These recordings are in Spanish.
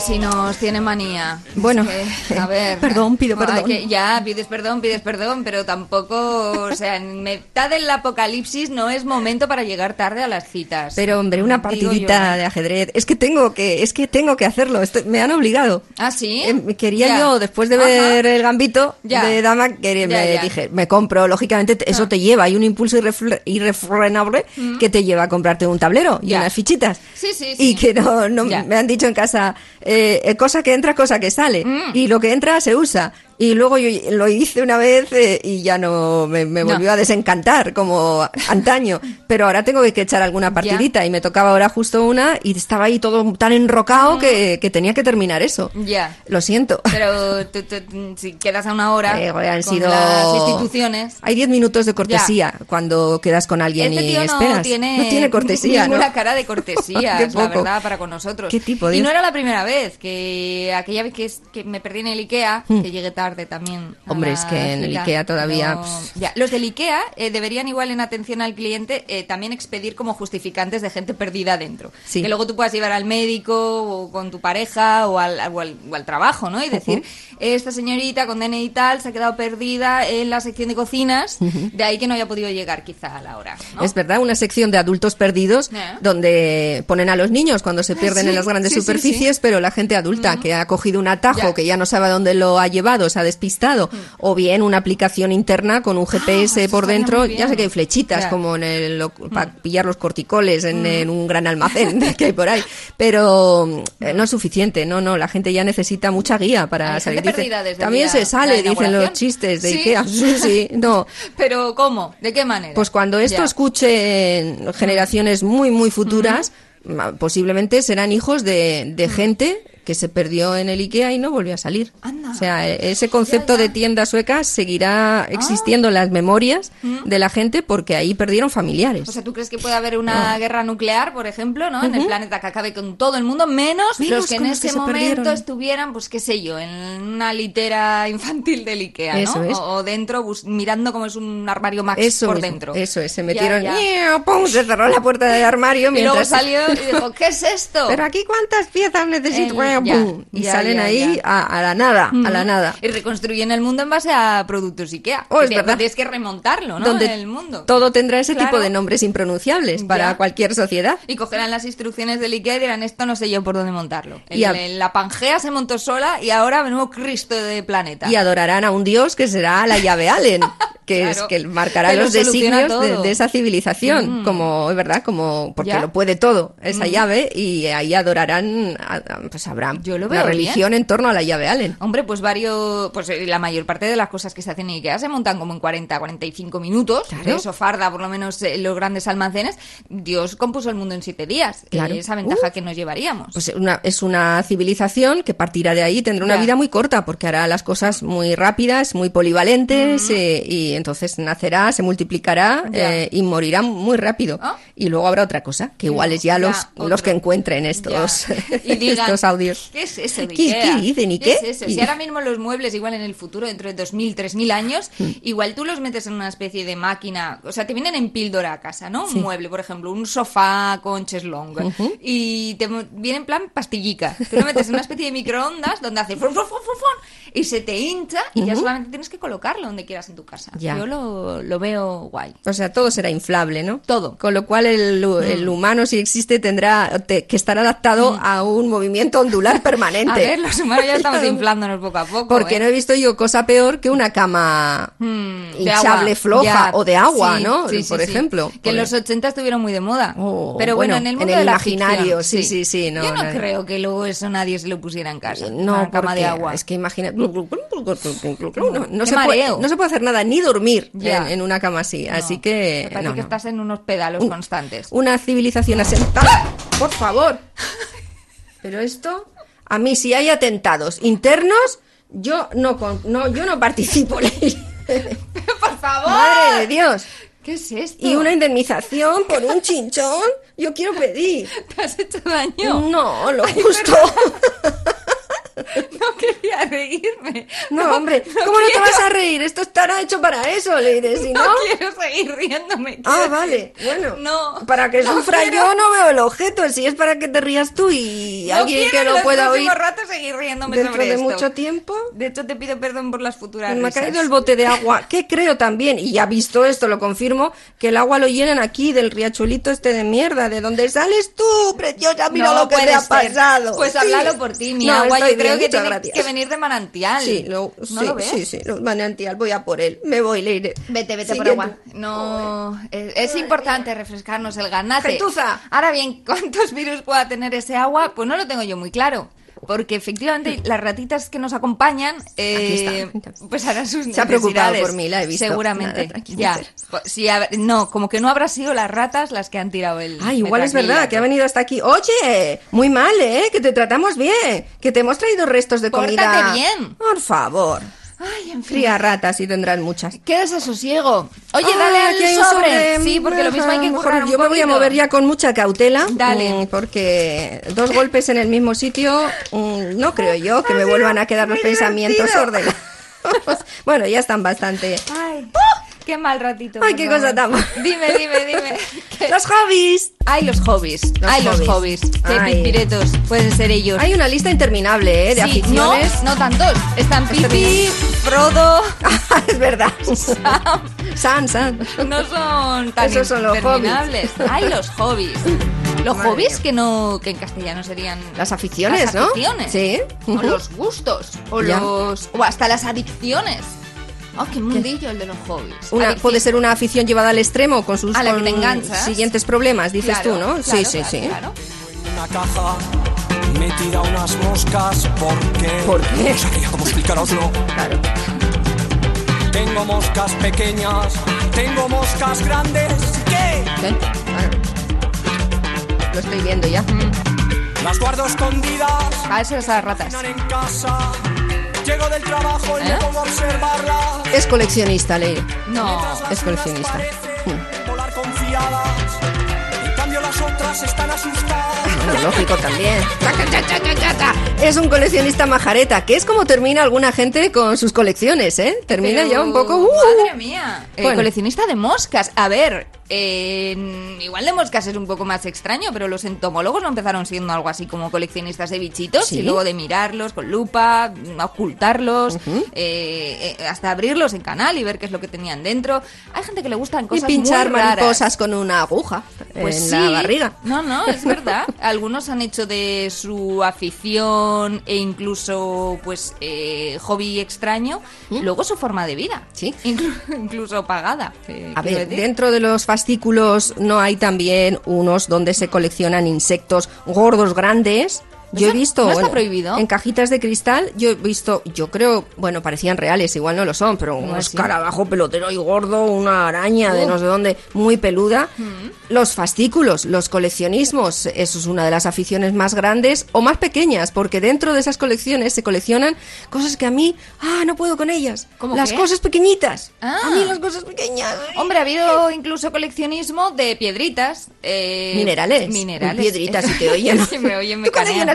Si nos tiene manía. Bueno, Es que, a ver. perdón, pido perdón. que ya, pides perdón, pides perdón, pero tampoco, o sea, en mitad del apocalipsis no es momento para llegar tarde a las citas. Pero hombre, una partidita yo. de ajedrez. Es que tengo que, es que tengo que hacerlo. Me han obligado. ¿Ah, sí? Eh, quería Ya. yo, después de Ajá. ver el gambito Ya. de dama, que Ya, me dije, me compro, lógicamente te- eso Ah. te lleva, hay un impulso irrefre- irrefrenable que te lleva a comprarte un tablero y Mm. Unas fichitas. Sí, sí, Y sí. que no, no me han dicho en casa, eh, eh, cosa que entra, cosa que sale. Mm. Y lo que entra se usa. Y luego yo lo hice una vez eh, y ya no me, me No. volvió a desencantar como antaño. Pero ahora tengo que echar alguna partidita y me tocaba ahora justo una y estaba ahí todo tan enrocado que, que tenía que terminar eso. Ya. Lo siento. Pero tú- tú- si quedas a una hora Eh, han con sido las instituciones... Hay 10 minutos de cortesía cuando quedas con alguien Este y tío esperas. no tiene, No tiene cortesía, ninguna ¿no? cara de cortesía, la verdad, para con nosotros. Qué tipo, y Dios. no era la primera vez, que aquella vez que, es- que me perdí en el Ikea, que llegué tarde también. Hombre, es que en el. Ikea todavía, No- pss. ya, Los del Ikea eh, deberían igual en atención al cliente eh, también expedir como justificantes de gente perdida dentro. Sí. Que luego tú puedas llevar al médico o con tu pareja o al, o al, o al trabajo, ¿no? Y decir, esta señorita con DNI y tal se ha quedado perdida en la sección de cocinas, de ahí que no haya podido llegar quizá a la hora. ¿no? Es verdad, una sección de adultos perdidos Eh. donde ponen a los niños cuando se pierden Sí, en las grandes sí, superficies, pero la gente adulta que ha cogido un atajo, Ya. que ya no sabe a dónde lo ha llevado, se ha despistado, o bien una aplicación interna con un GPS Ah, eso por dentro, ya sé que hay flechitas. Mm. como en el, lo- para pillar los corticoles en, en un gran almacén que hay por ahí, pero eh, no es suficiente, no, no, la gente ya necesita mucha guía para Hay salir. Dice, desde También se sale, dicen los chistes de ¿Sí? Ikea, sí, sí, no. Pero ¿cómo? ¿De qué manera? Pues cuando esto Ya. escuchen generaciones muy, muy futuras, posiblemente serán hijos de, de gente que se perdió en el IKEA y no volvió a salir. Anda. O sea, e- ese concepto Ya, ya. de tienda sueca seguirá existiendo en las memorias de la gente porque ahí perdieron familiares. O sea, ¿tú crees que puede haber una guerra nuclear, por ejemplo, ¿no? En el planeta que acabe con todo el mundo, menos, Menos los que en ese que momento perdieron. estuvieran, pues qué sé yo, en una litera infantil del Ikea, ¿no? Eso es. O, o dentro, mirando como es un armario Max eso por dentro. Eso es, se metieron, ya. ¡pum! se cerró la puerta del armario Y luego salió y dijo, ¿qué es esto? Pero aquí cuántas piezas necesito, El- ya, y ya, salen ya, ahí. A, a la nada, a la nada. Y reconstruyen el mundo en base a productos Ikea. Oh, es Que verdad. Tienes que remontarlo, ¿no? donde En el mundo. todo tendrá ese Claro. tipo de nombres impronunciables para cualquier sociedad. Y cogerán las instrucciones del Ikea y dirán, esto no sé yo por dónde montarlo. El- Y a- el- la Pangea se montó sola y ahora nuevo Cristo de planeta. Y adorarán a un dios que será la llave Allen, que es que marcará Que lo los designios de, de esa civilización, Mm. como es verdad, como porque Ya. Mm. lo puede todo esa llave y ahí adorarán, pues habrá Yo lo una veo religión en torno a la llave Allen. Hombre, pues varios, pues eh, la mayor parte de las cosas que se hacen en Ikea se montan como en 40, 45 minutos. Claro. Eso farda, por lo menos eh, los grandes almacenes. Dios compuso el mundo en siete días. Claro. Esa ventaja Uh. que nos llevaríamos. Pues una, es una civilización que partirá de ahí, tendrá una vida muy corta, porque hará las cosas muy rápidas, muy polivalentes, eh, y entonces nacerá, se multiplicará eh, y morirá muy rápido. Ah. Y luego habrá otra cosa, que igual es ya, los, los que encuentren estos. Y digan, estos audios. ¿Qué es eso de ¿Qué- qué dicen y ¿Qué qué? es eso? Si ahora mismo los muebles, igual en el futuro, dentro de 2000, 3000 años, Mm. igual tú los metes en una especie de máquina. O sea, te vienen en píldora a casa, ¿no? Un mueble, por ejemplo, un sofá con cheslong. Y te viene en plan pastillica. Tú lo metes en una especie de microondas donde hace frum, y se te hincha y ya solamente tienes que colocarlo donde quieras en tu casa. Ya. Yo lo, lo veo guay. O sea, todo será inflable, ¿no? Todo. Con lo cual el, el humano, si existe, tendrá te- que estar adaptado a un movimiento ondular permanente. A ver, los humanos ya estamos inflándonos poco a poco. Porque ¿eh? no he visto yo cosa peor que una cama Mm, hinchable floja Ya, o de agua, sí, ¿no? sí, Por sí. ejemplo. Que en los 80 estuvieron muy de moda. Oh, Pero bueno, bueno, en el en mundo el de la imaginario, ficción, sí, sí, sí, no, Yo no no. creo que luego eso nadie se lo pusiera en casa. No, una cama de agua. Es que imagina. No, se puede, no se puede hacer nada, ni dormir en, en una cama así. No, Así que. Me parece que estás en unos pedalos constantes. Una civilización asentada. Por favor. Pero esto. A mí, si hay atentados internos, yo no, con- no, yo no participo. ¡Por favor! Madre de Dios. ¿Qué es esto? Y una indemnización por un chinchón, yo quiero pedir. ¿Te has hecho daño? No, lo justo. No quería reírme. No, hombre, ¿cómo no te vas a reír? Esto estará hecho para eso, Leire, si no... No quiero seguir riéndome. Ah, vale, bueno. No. Para que sufra quiero- yo no veo el objeto, si es para que te rías tú y alguien que lo pueda oír ratos seguir riéndome dentro sobre de esto. mucho tiempo. De hecho, te pido perdón por las futuras Me ha caído el bote de agua, que creo también, y ya visto esto, lo confirmo, que el agua lo llenan aquí del riachuelito este de mierda, de donde sales tú, preciosa, mira lo que te ha pasado. Pues Sí. háblalo por ti, mi No, agua yo creo que tiene gracias. que venir de manantial. Sí, lo, ¿No sí, lo ves? sí, sí, los manantial, voy a por él, me voy, Leire. Vete, vete por agua. No, es, es importante refrescarnos el ganate. Gentuza. Ahora bien, ¿cuántos virus pueda tener ese agua? Pues no lo tengo yo muy claro. Porque efectivamente las ratitas que nos acompañan, eh, pues harán sus Se ha preocupado por mí, la he visto. Seguramente. Nada, ya. Pues, no, como que no habrá sido las ratas las que han tirado el. Ah, igual es verdad, que ha venido hasta aquí. Oye, muy mal, ¿eh? Que te tratamos bien. Que te hemos traído restos de Pórtate comida. bien. Por favor. Ay, en fin. Cría ratas y tendrán muchas. Qué desasosiego. Oye, Ah, dale al un sobre. Sí, porque lo mismo hay que Mejor currar un Yo me voy a mover ya con mucha cautela. Dale. mm, Porque dos golpes en el mismo sitio, mm, no creo yo que me vuelvan a quedar los pensamientos ordenados. bueno, ya están bastante. Ay, qué mal ratito. Ay, qué favor. cosa tan- Dime, dime, dime. ¿Qué- Los hobbies. Hay los hobbies. Los hay los hobbies. hobbies. Qué Ay. pipiretos pueden ser ellos. Hay una lista interminable, ¿eh? De Sí, aficiones. No, no tantos. Están Este Pipi, Frodo. es verdad. San, San. No son tan Esos son los interminables. Hay los hobbies. Los Madre hobbies mía. que no que en castellano serían Las aficiones, las ¿no? aficiones. Sí. O los gustos. O Ya. los. O hasta las adicciones. Oh, qué mundillo el de los hobbies. Una, puede ser una afición llevada al extremo con sus A la que te enganchas. siguientes problemas, dices Claro, tú, ¿no? claro, sí, sí, claro, sí. claro. una caja metida unas moscas porque ¿Por qué? no sabría cómo explicaroslo Claro. tengo moscas pequeñas tengo moscas grandes ¿qué? ¿Qué? Claro. Lo estoy viendo ya. las guardo escondidas A eso las ratas. cenan en casa llego del trabajo y ¿Eh? me pongo a observarlas Es coleccionista, Leire. No. Es coleccionista. parecen volar confiadas en cambio las otras están asustadas Bueno, lógico también. Es un coleccionista majareta, que es como termina alguna gente con sus colecciones, ¿eh? Termina Pero, ya un poco... ¡uh! Madre mía. Eh, Bueno. coleccionista de moscas. A ver, eh, igual de moscas es un poco más extraño, pero los entomólogos no empezaron siendo algo así como coleccionistas de bichitos Sí. y luego de mirarlos con lupa, ocultarlos, eh, eh, hasta abrirlos en canal y ver qué es lo que tenían dentro. Hay gente que le gustan Y cosas pinchar muy raras. mariposas con una aguja Pues en sí. la barriga. No, no, es verdad. Algunos han hecho de su afición e incluso, pues, eh, hobby extraño, luego su forma de vida. ¿Mm? Sí. Inclu- incluso pagada. eh, A ver, decir. dentro de los no hay también unos donde se coleccionan insectos gordos grandes. Yo he ¿Eso visto no está prohibido? en cajitas de cristal, yo he visto, yo creo, bueno, parecían reales, igual no lo son, pero un escarabajo pelotero y gordo, una araña de Uh. no sé dónde, muy peluda. Los fascículos, los coleccionismos, eso es una de las aficiones más grandes o más pequeñas, porque dentro de esas colecciones se coleccionan cosas que a mí, ah, no puedo con ellas. ¿Cómo las qué? cosas pequeñitas. Ah. A mí las cosas pequeñas. Hombre, ha habido incluso coleccionismo de piedritas. eh, Minerales. Minerales. Piedritas, si te oyen. si me oyen, me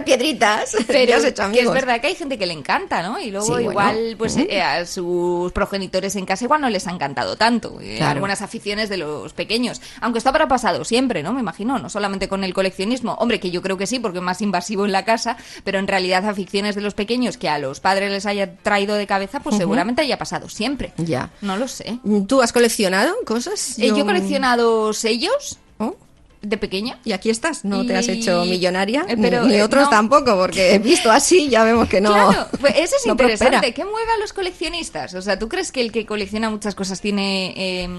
Piedritas. Pero ya has hecho que es verdad que hay gente que le encanta, ¿no? Y luego Sí, bueno. igual, pues eh, a sus progenitores en casa igual no les ha encantado tanto. eh, Claro. Algunas aficiones de los pequeños. Aunque esto habrá pasado siempre, ¿no? Me imagino, no solamente con el coleccionismo. Hombre, que yo creo que sí, porque es más invasivo en la casa, pero en realidad aficiones de los pequeños que a los padres les haya traído de cabeza, pues seguramente haya pasado siempre. Ya. No lo sé. ¿Tú has coleccionado cosas? Eh, Yo, he coleccionado sellos de pequeña. Y aquí estás, no te has hecho millonaria, Eh, ni- pero, ni, eh, otros no. tampoco, porque visto así ya vemos que no. Claro, pues eso es no interesante. prospera. ¿Qué mueve a los coleccionistas? O sea, ¿tú crees que el que colecciona muchas cosas tiene... eh,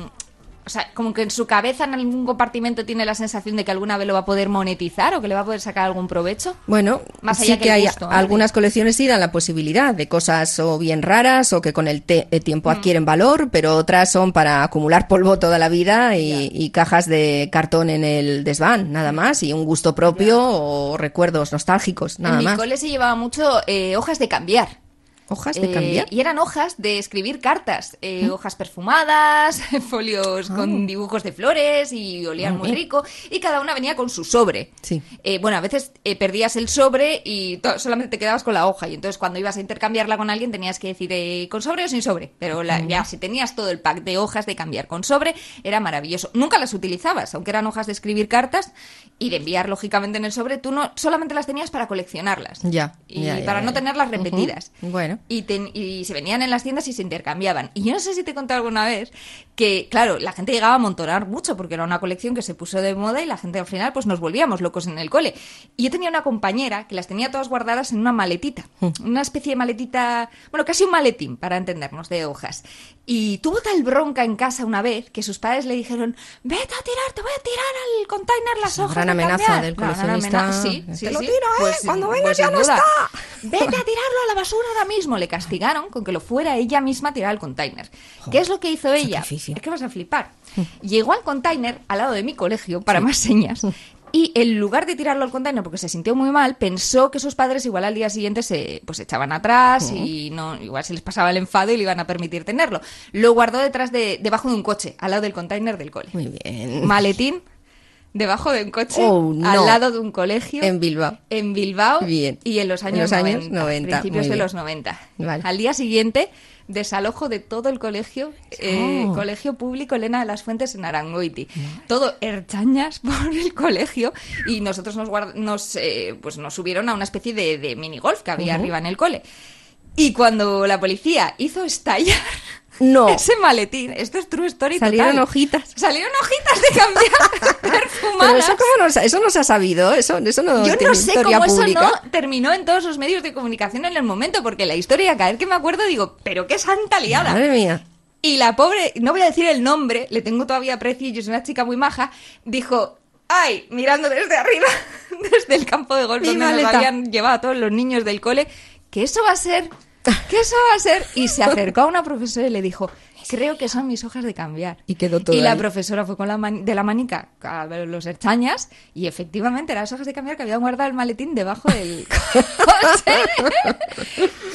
o sea, como que en su cabeza, en algún compartimento, tiene la sensación de que alguna vez lo va a poder monetizar o que le va a poder sacar algún provecho? Bueno, Más sí allá que, que hay gusto, ¿eh? algunas colecciones sí dan la posibilidad de cosas o bien raras o que con el, te- el Mm. tiempo adquieren valor, pero otras son para acumular polvo toda la vida y, y cajas de cartón en el desván, nada más, y un gusto propio o recuerdos nostálgicos, nada en mi más. cole se llevaba mucho eh, hojas de cambiar. Hojas de Eh, cambiar. Y eran hojas de escribir cartas, eh, hojas perfumadas, folios Ah. con dibujos de flores y olían muy rico. Y cada una venía con su sobre. Sí. Eh, bueno, a veces eh, perdías el sobre y solamente te quedabas con la hoja. Y entonces cuando ibas a intercambiarla con alguien tenías que decir eh, con sobre o sin sobre. Pero la- ya si tenías todo el pack de hojas de cambiar con sobre, era maravilloso. Nunca las utilizabas, aunque eran hojas de escribir cartas y de enviar lógicamente en el sobre. Tú no solamente las tenías para coleccionarlas. Ya, Y ya, ya, para no tenerlas repetidas. Bueno. Y, ten- y se venían en las tiendas y se intercambiaban. Y yo no sé si te conté alguna vez que, claro, la gente llegaba a amontonar mucho porque era una colección que se puso de moda y la gente al final pues nos volvíamos locos en el cole. Y yo tenía una compañera que las tenía todas guardadas en una maletita. Hmm. Una especie de maletita, bueno, casi un maletín para entendernos, de hojas. Y tuvo tal bronca en casa una vez que sus padres le dijeron, vete a tirar, te voy a tirar al container las Es hojas. gran de amenaza cambiar". del coleccionista. amenaza, Sí, Te sí, lo tiro, ¿eh? Pues, Cuando pues, vengas sin ya no duda. está. Vete a tirarlo a la basura ahora mismo. Le castigaron con que lo fuera ella misma a tirar al container. ¿Qué es lo que hizo ella? sacrificio. Es que vas a flipar. Llegó al container al lado de mi colegio, para más señas, y en lugar de tirarlo al container porque se sintió muy mal, pensó que sus padres igual al día siguiente se pues echaban atrás y no igual se les pasaba el enfado y le iban a permitir tenerlo. Lo guardó detrás de debajo de un coche, al lado del container del cole. Muy bien. Maletín debajo de un coche, Oh, no. al lado de un colegio. En Bilbao. En Bilbao. Bien. Y en los En años, los años 90, 90, Principios de los 90. Vale. Al día siguiente, desalojo de todo el colegio, eh, Oh. Colegio Público Elena de las Fuentes en Arangoiti. Todo herchañas por el colegio y nosotros nos, guard- nos, eh, pues nos subieron a una especie de, de minigolf que había arriba en el cole. Y cuando la policía hizo estallar No. ese maletín, esto es true story Salieron total. hojitas. Salieron hojitas de cambiar perfumadas. Pero eso, cómo no, eso no se ha sabido, eso, eso no Yo no sé cómo pública. eso no terminó en todos los medios de comunicación en el momento, porque la historia, cada vez que me acuerdo, digo, pero qué santa liada. Madre mía. Y la pobre, no voy a decir el nombre, le tengo todavía aprecio y soy una chica muy maja, dijo, ay, mirando desde arriba, desde el campo de golf Mi donde nos habían llevado a todos los niños del cole, que eso va a ser, que eso va a ser. Y se acercó a una profesora y le dijo, creo que son mis hojas de cambiar. Y quedó todo Y la ahí. profesora fue con la de la manica a ver los herchañas y efectivamente eran las hojas de cambiar que habían guardado el maletín debajo del coche.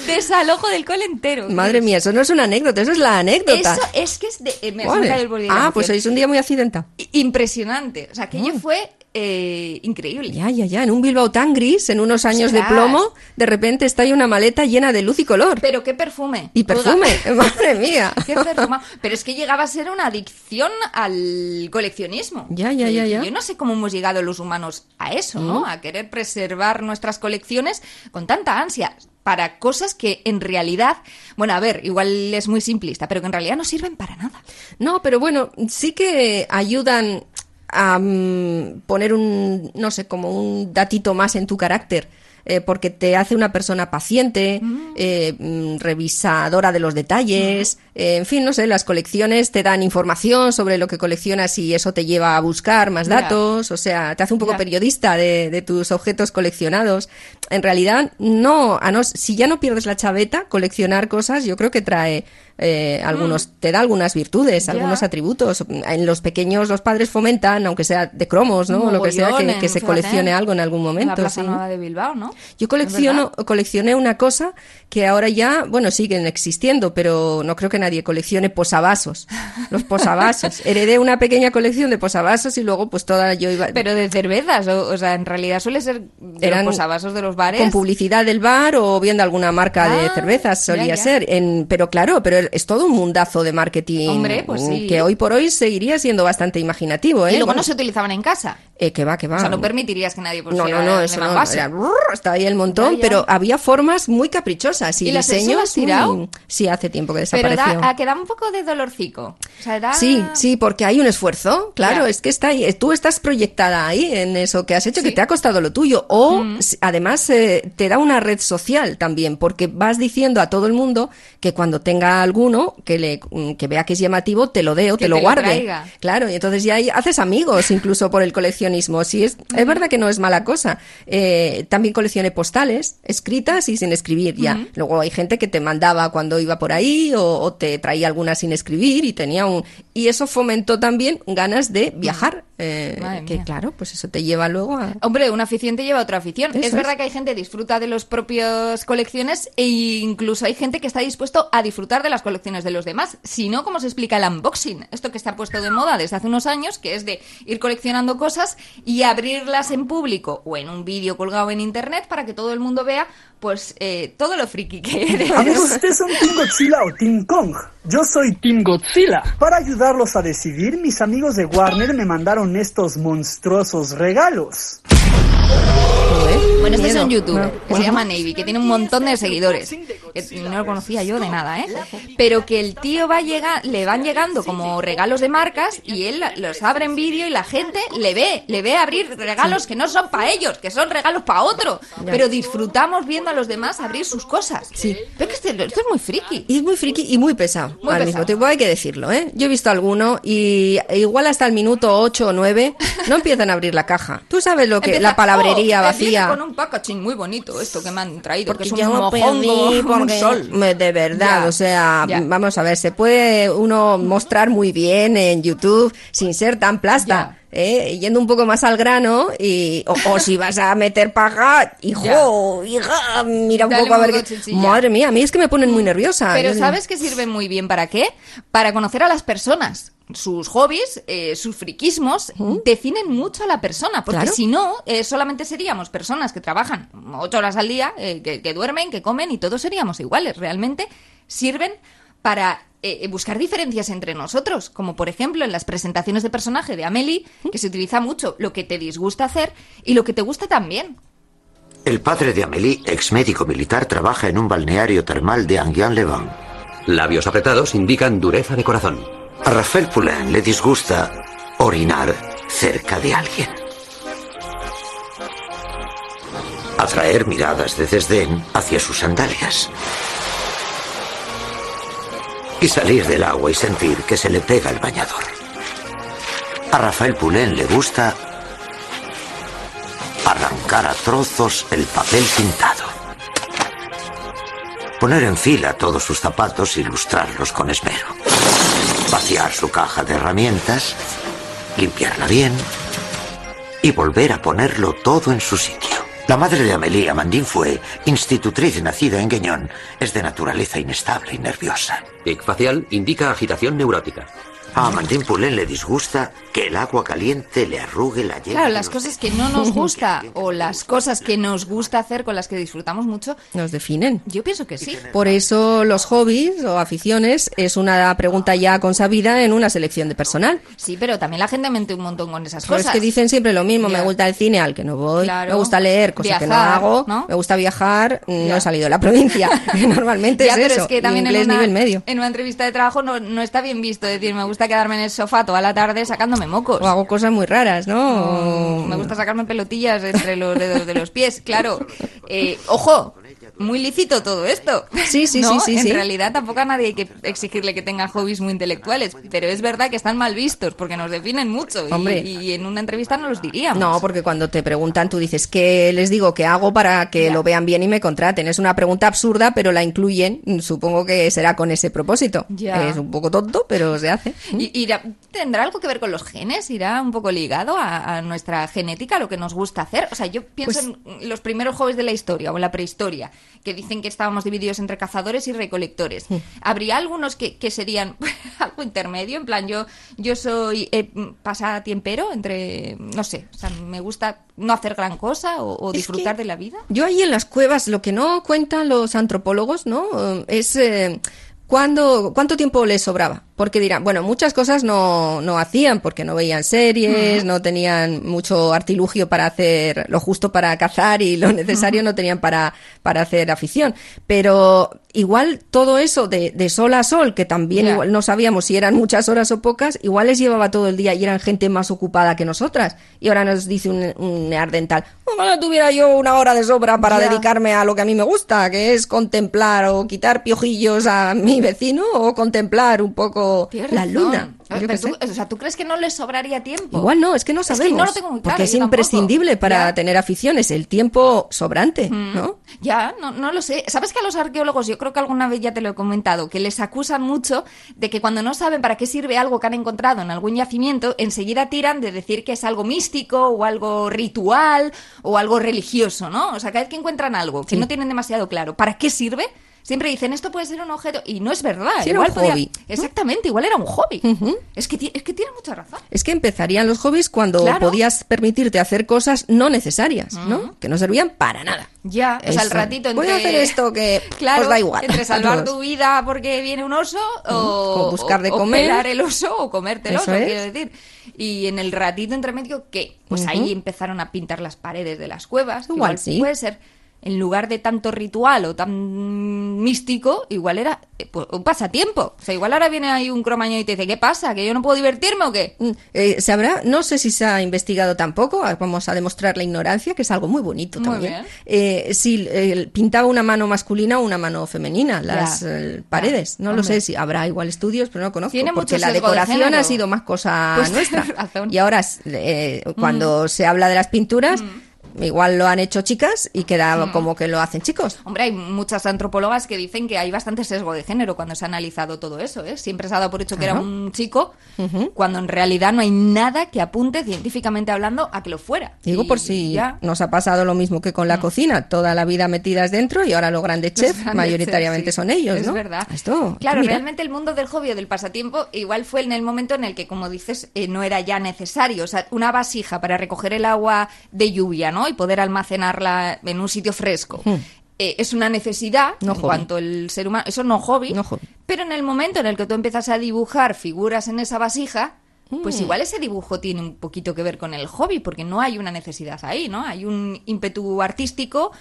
Desalojo del cole entero. Madre mía, eso no es una anécdota, eso es la anécdota. Eso es que es de... eh, me, Vale. el Ah, pues hoy es un día muy accidentado. Impresionante. O sea, aquello fue eh, increíble. Ya, ya, ya. En un Bilbao tan gris, en unos años de plomo, de repente está ahí una maleta llena de luz y color. Pero qué perfume. Y perfume. Madre mía. Qué perfuma- Pero es que llegaba a ser una adicción al coleccionismo. Ya, ya, ya, ya. Yo no sé cómo hemos llegado los humanos a eso, ¿no? A querer preservar nuestras colecciones con tanta ansia para cosas que en realidad, bueno, a ver, igual es muy simplista, pero que en realidad no sirven para nada. No, pero bueno, sí que ayudan a mm, poner un, no sé, como un datito más en tu carácter. eh, porque te hace una persona paciente, eh, mm, revisadora de los detalles, eh, en fin, no sé, las colecciones te dan información sobre lo que coleccionas y eso te lleva a buscar más datos, o sea, te hace un poco periodista de, de tus objetos coleccionados. En realidad, no, a no, si ya no pierdes la chaveta, coleccionar cosas, yo creo que trae eh, algunos, te da algunas virtudes, algunos atributos. En los pequeños los padres fomentan, aunque sea de cromos, ¿no? O lo que sea, que, se fíjate. coleccione algo en algún En la momento. Plaza sí. Nueva de Bilbao, ¿no? Yo ¿Es colecciono, coleccioné una cosa que ahora ya, bueno, siguen existiendo, pero no creo que nadie coleccione posavasos. Los posavasos. Heredé una pequeña colección de posavasos y luego pues toda yo iba Pero de cervezas, o, o sea, en realidad suele ser de Eran los posavasos de los bares. con publicidad del bar o viendo alguna marca de Ah, cervezas solía ya, ya. ser. En, pero claro, pero es todo un mundazo de marketing Hombre, pues sí. que hoy por hoy seguiría siendo bastante imaginativo. ¿eh? Y luego Bueno, no se utilizaban en casa. eh, que va, que va. O sea, no permitirías que nadie no, pusiera no, no, de eso no. Era, brrr, estaba ahí el montón, Ya, ya. pero había formas muy caprichosas y, ¿Y diseños. tirado? muy- Sí, hace tiempo que Pero desapareció. da, a que da un poco de dolorcico. O sea, da... Sí, sí, porque hay un esfuerzo, claro, Ya. es que está ahí, eh, tú estás proyectada ahí en eso que has hecho, que te ha costado lo tuyo, o además eh, te da una red social también, porque vas diciendo a todo el mundo que cuando tenga alguno que le mm, que vea que es llamativo, te lo dé o Que te lo te guarde. claro, y entonces ya haces amigos incluso por el coleccionismo. Sí, es, es verdad que no es mala cosa. Eh, también coleccioné postales, escritas y sin escribir ya. Luego hay gente que te mandaba cuando iba por ahí o, o te traía alguna sin escribir y tenía un... Y eso fomentó también ganas de viajar. Eh, que mía. claro, pues eso te lleva luego a... Hombre, una afición te lleva a otra afición. Eso es verdad es. que hay gente que disfruta de los propios colecciones e incluso hay gente que está dispuesto a disfrutar de las colecciones de los demás. Si no, ¿cómo se explica el unboxing? Esto que está puesto de moda desde hace unos años, que es de ir coleccionando cosas y abrirlas en público o en un vídeo colgado en internet para que todo el mundo vea, pues, eh, todo lo friki que eres. Amigos, ¿ustedes son Team Godzilla o Team Kong? Yo soy Team Godzilla. Para ayudarlos a decidir, mis amigos de Warner me mandaron estos monstruosos regalos. Bueno, este es Miedo. un youtuber No. que se llama Navy, que tiene un montón de seguidores. Que no lo conocía yo de nada, ¿eh? Pero que el tío va a llegar, le van llegando como regalos de marcas y él los abre en vídeo y la gente le ve, le ve abrir regalos que no son para ellos, que son regalos para otro. Pero disfrutamos viendo a los demás abrir sus cosas. Sí. Pero que este- esto es muy friki. Y es muy friki y muy pesado Muy al pesado. mismo tiempo, hay que decirlo, ¿eh? Yo he visto alguno y igual hasta el minuto 8 o 9 no empiezan a abrir la caja. Tú sabes lo que Empieza, la palabrería "Oh, eh, viene vacía. con un packaging muy bonito esto que me han traído, que es un yo mojongo, pedí un porque- sol. de verdad, Ya, o sea, ya. vamos a ver, se puede uno mostrar muy bien en YouTube sin ser tan plasta. ¿eh? Yendo un poco más al grano y o, o si vas a meter paja, hijo, hija, mira un Dale poco a ver qué-. Madre mía, a mí es que me ponen muy nerviosa. Pero ¿sabes que sirve muy bien para qué? Para conocer a las personas. Sus hobbies, eh, sus friquismos, definen mucho a la persona. Porque Claro. si no, eh, solamente seríamos personas que trabajan ocho horas al día, eh, que, que duermen, que comen y todos seríamos iguales. Realmente sirven para eh, buscar diferencias entre nosotros. Como por ejemplo en las presentaciones de personaje de Amelie, que se utiliza mucho lo que te disgusta hacer y lo que te gusta también. El padre de Amélie, ex médico militar, trabaja en un balneario termal de Anguien-le-Vent. Labios apretados indican dureza de corazón. A Raphael Poulain le disgusta orinar cerca de alguien. Atraer miradas de desdén hacia sus sandalias. Y salir del agua y sentir que se le pega el bañador. A Rafael Poulain le gusta arrancar a trozos el papel pintado. Poner en fila todos sus zapatos y lustrarlos con esmero. Vaciar su caja de herramientas, limpiarla bien y volver a ponerlo todo en su sitio. La madre de Amélie, Amandine fue institutriz nacida en Gueñón. Es de naturaleza inestable y nerviosa. Tic facial indica agitación neurótica. A Amandine Poulain le disgusta que el agua caliente le arrugue la yema. Claro, las cosas que no nos gusta o las cosas que nos gusta hacer con las que disfrutamos mucho, Nos definen. yo pienso que sí. Por eso los hobbies o aficiones es una pregunta ya consabida en una selección de personal. Sí, pero también la gente mente un montón con esas cosas. es que dicen siempre lo mismo, Ya. me gusta el cine al que no voy, Claro. me gusta leer, cosa que no hago, ¿no? me gusta viajar, no Ya. he salido de la provincia. Normalmente Ya, es pero eso, es que también inglés en, una, nivel medio. en una entrevista de trabajo no, no está bien visto decir me gusta quedarme en el sofá toda la tarde sacándome mocos. O hago cosas muy raras, ¿no? O- Me gusta sacarme pelotillas entre los dedos de los pies, claro. Eh, ojo, muy lícito todo esto. Sí, sí, ¿no? sí, sí, En sí. realidad tampoco a nadie hay que exigirle que tenga hobbies muy intelectuales, pero es verdad que están mal vistos porque nos definen mucho y- Hombre. y, en una entrevista no los diríamos. No, porque cuando te preguntan, tú dices, ¿qué les digo? ¿Qué hago para que Ya. lo vean bien y me contraten? Es una pregunta absurda, pero la incluyen. Supongo que será con ese propósito. Ya. Es un poco tonto, pero se hace. Y- irá- ¿Tendrá algo que ver con los genes? ¿Irá un poco ligado a, a nuestra genética, a lo que nos gusta hacer? O sea, yo pienso Pues en los primeros hobbies de la historia o en la prehistoria, que dicen que estábamos divididos entre cazadores y recolectores. ¿Habría algunos que, que serían algo intermedio? En plan, yo, yo soy eh, pasatiempero entre, no sé, o sea, me gusta no hacer gran cosa o, disfrutar de la vida. Yo ahí en las cuevas, lo que no cuentan los antropólogos, ¿no? Eh, Es eh, cuándo, cuánto tiempo les sobraba. Porque dirán, bueno, muchas cosas no, no hacían porque no veían series, no tenían mucho artilugio para hacer lo justo para cazar y lo necesario no tenían para, para hacer afición. Pero igual todo eso de, de sol a sol, que también igual no sabíamos si eran muchas horas o pocas, igual les llevaba todo el día y eran gente más ocupada que nosotras. Y ahora nos dice un, un neandertal, ojalá tuviera yo una hora de sobra para dedicarme a lo que a mí me gusta, que es contemplar o quitar piojillos a mi vecino o contemplar un poco Tienes la luna. Yo tú- o sea, ¿tú crees que no les sobraría tiempo? Igual no, es que no Es que sabemos. no lo tengo muy claro, porque es tampoco. imprescindible para Ya. tener aficiones, el tiempo sobrante, Mm. ¿no? Ya, no, no lo sé. ¿Sabes que a los arqueólogos, yo creo que alguna vez ya te lo he comentado, que les acusan mucho de que cuando no saben para qué sirve algo que han encontrado en algún yacimiento, enseguida tiran de decir que es algo místico o algo ritual o algo religioso, ¿no? O sea, cada vez que encuentran algo que Sí. no tienen demasiado claro para qué sirve, siempre dicen esto puede ser un objeto y no es verdad. Sí, era igual un podía- hobby. Exactamente, igual era un hobby. Es, que, es que tiene mucha razón. Es que empezarían los hobbies cuando Claro. podías permitirte hacer cosas no necesarias, ¿no? Que no servían para nada. Ya, o sea, el ratito entre... Voy a hacer esto que Claro, os da igual. entre salvar tu vida porque viene un oso o, O buscar de o- comer. pelar el oso o comerte el Eso oso, es. quiero decir. Y en el ratito entre medio, ¿qué? Pues ahí empezaron a pintar las paredes de las cuevas. que Igual sí. Puede ser, en lugar de tanto ritual o tan místico, igual era eh, pues, un pasatiempo. O sea, igual ahora viene ahí un cromañón y te dice, ¿qué pasa? ¿Que yo no puedo divertirme o qué? Mm, eh, se habrá, no sé si se ha investigado tampoco, ah, vamos a demostrar la ignorancia, que es algo muy bonito Muy también. Eh, si eh, pintaba una mano masculina o una mano femenina, las Ya. eh, paredes. No lo sé si habrá igual estudios, pero no conozco. Tiene porque mucho la de decoración ha sido más cosa Pues nuestra. Y ahora, eh, cuando se habla de las pinturas, igual lo han hecho chicas y queda como que lo hacen chicos. Hombre, hay muchas antropólogas que dicen que hay bastante sesgo de género cuando se ha analizado todo eso, ¿eh? Siempre se ha dado por hecho que era un chico, cuando en realidad no hay nada que apunte científicamente hablando a que lo fuera. Digo Y por si ya. Nos ha pasado lo mismo que con la cocina, toda la vida metidas dentro y ahora los grandes Los chefs grandes mayoritariamente chefs, sí. son ellos, es ¿no? verdad. Esto, claro, mira. realmente el mundo del hobby o del pasatiempo igual fue en el momento en el que, como dices, eh, no era ya necesario. O sea, una vasija para recoger el agua de lluvia, ¿no? Y poder almacenarla en un sitio fresco. eh, es una necesidad Hmm. No en hobby. cuanto el ser humano, eso no hobby, No hobby. pero en el momento en el que tú empiezas a dibujar figuras en esa vasija, pues Hmm. igual ese dibujo tiene un poquito que ver con el hobby, porque no hay una necesidad ahí, ¿no? Hay un ímpetu artístico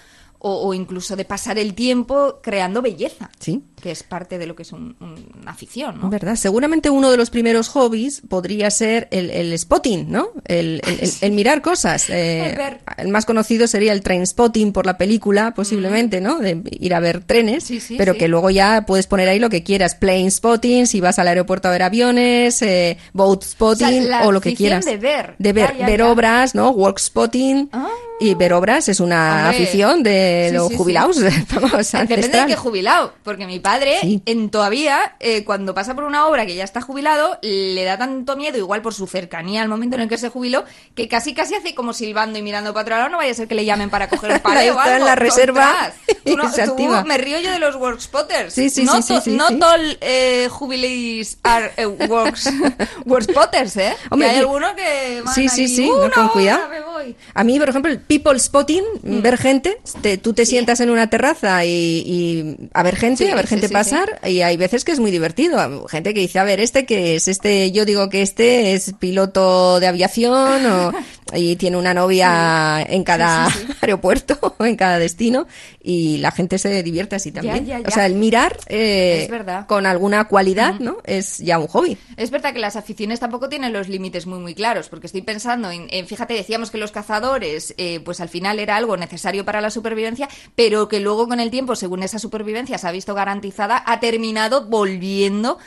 o, o incluso de pasar el tiempo creando belleza, Sí. Que es parte de lo que es un- un- una afición, ¿no? ¿Verdad? Seguramente uno de los primeros hobbies podría ser el, el spotting, ¿no? El, el- el- el mirar cosas. Eh, El ver. el más conocido sería el train spotting por la película, posiblemente, ¿no? De ir a ver trenes, Sí, sí, pero sí. que luego ya puedes poner ahí lo que quieras. Plane spotting, si vas al aeropuerto a ver aviones, eh, boat spotting O sea, la o lo que quieras. de ver. De ver, Ya, ya, ver ya. obras, ¿no? Work spotting. Ah. Y ver obras es una Hombre. afición de los sí, sí. jubilados, vamos, Depende de qué jubilado, porque mi padre Sí. en todavía eh, cuando pasa por una obra que ya está jubilado le da tanto miedo, igual por su cercanía al momento en el que se jubiló, que casi casi hace como silbando y mirando para otro lado, no vaya a ser que le llamen para coger el palé o Está en algo. la reserva y Tú me río yo de los workspotters. Sí, sí, no sí, sí, sí, No all eh, jubilees are eh, works, workspotters, ¿eh? Hombre, que hay algunos que van Sí, sí, ahí, sí, "Uh, no, con cuidado. me voy". A mí, por ejemplo, el people spotting, ver gente, te- tú te sientas en una terraza y, y a ver gente, a ver sí, sí, pasar, y hay veces que es muy divertido. Gente que dice, a ver, este que es, este, yo digo que este es piloto de aviación o, y tiene una novia en cada, aeropuerto o en cada destino y la gente se divierte así también. ya, ya. O sea, el mirar eh, con alguna cualidad, ¿no? Es ya un hobby. Es verdad que las aficiones tampoco tienen los límites muy muy claros, porque estoy pensando en, en- fíjate, decíamos que los cazadores, eh, pues al final era algo necesario para la supervivencia, pero que luego con el tiempo, según esa supervivencia se ha visto garantizada, ha terminado volviendo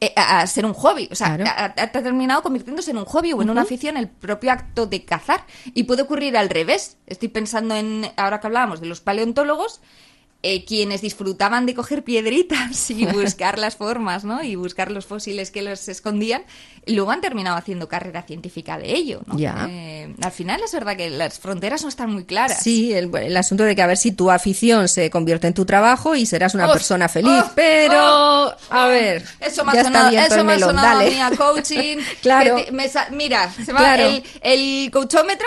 eh, a, ser un hobby, o sea, Claro. ha, ha terminado convirtiéndose en un hobby o en una afición el propio acto de cazar. Y puede ocurrir al revés. Estoy pensando en, ahora que hablábamos de los paleontólogos, eh, quienes disfrutaban de coger piedritas y buscar las formas, ¿no? Y buscar los fósiles que los escondían, luego han terminado haciendo carrera científica de ello, ¿no? Ya. Eh, al final es verdad que las fronteras no están muy claras. Sí, el, el asunto de que a ver si tu afición se convierte en tu trabajo y serás una Uf, persona feliz. uf, pero, uf, a ver, Eso me ha sonado, eso me melón, sonado a dale. mí a coaching. Claro. te- me mira, se va Claro. el, el coachómetro.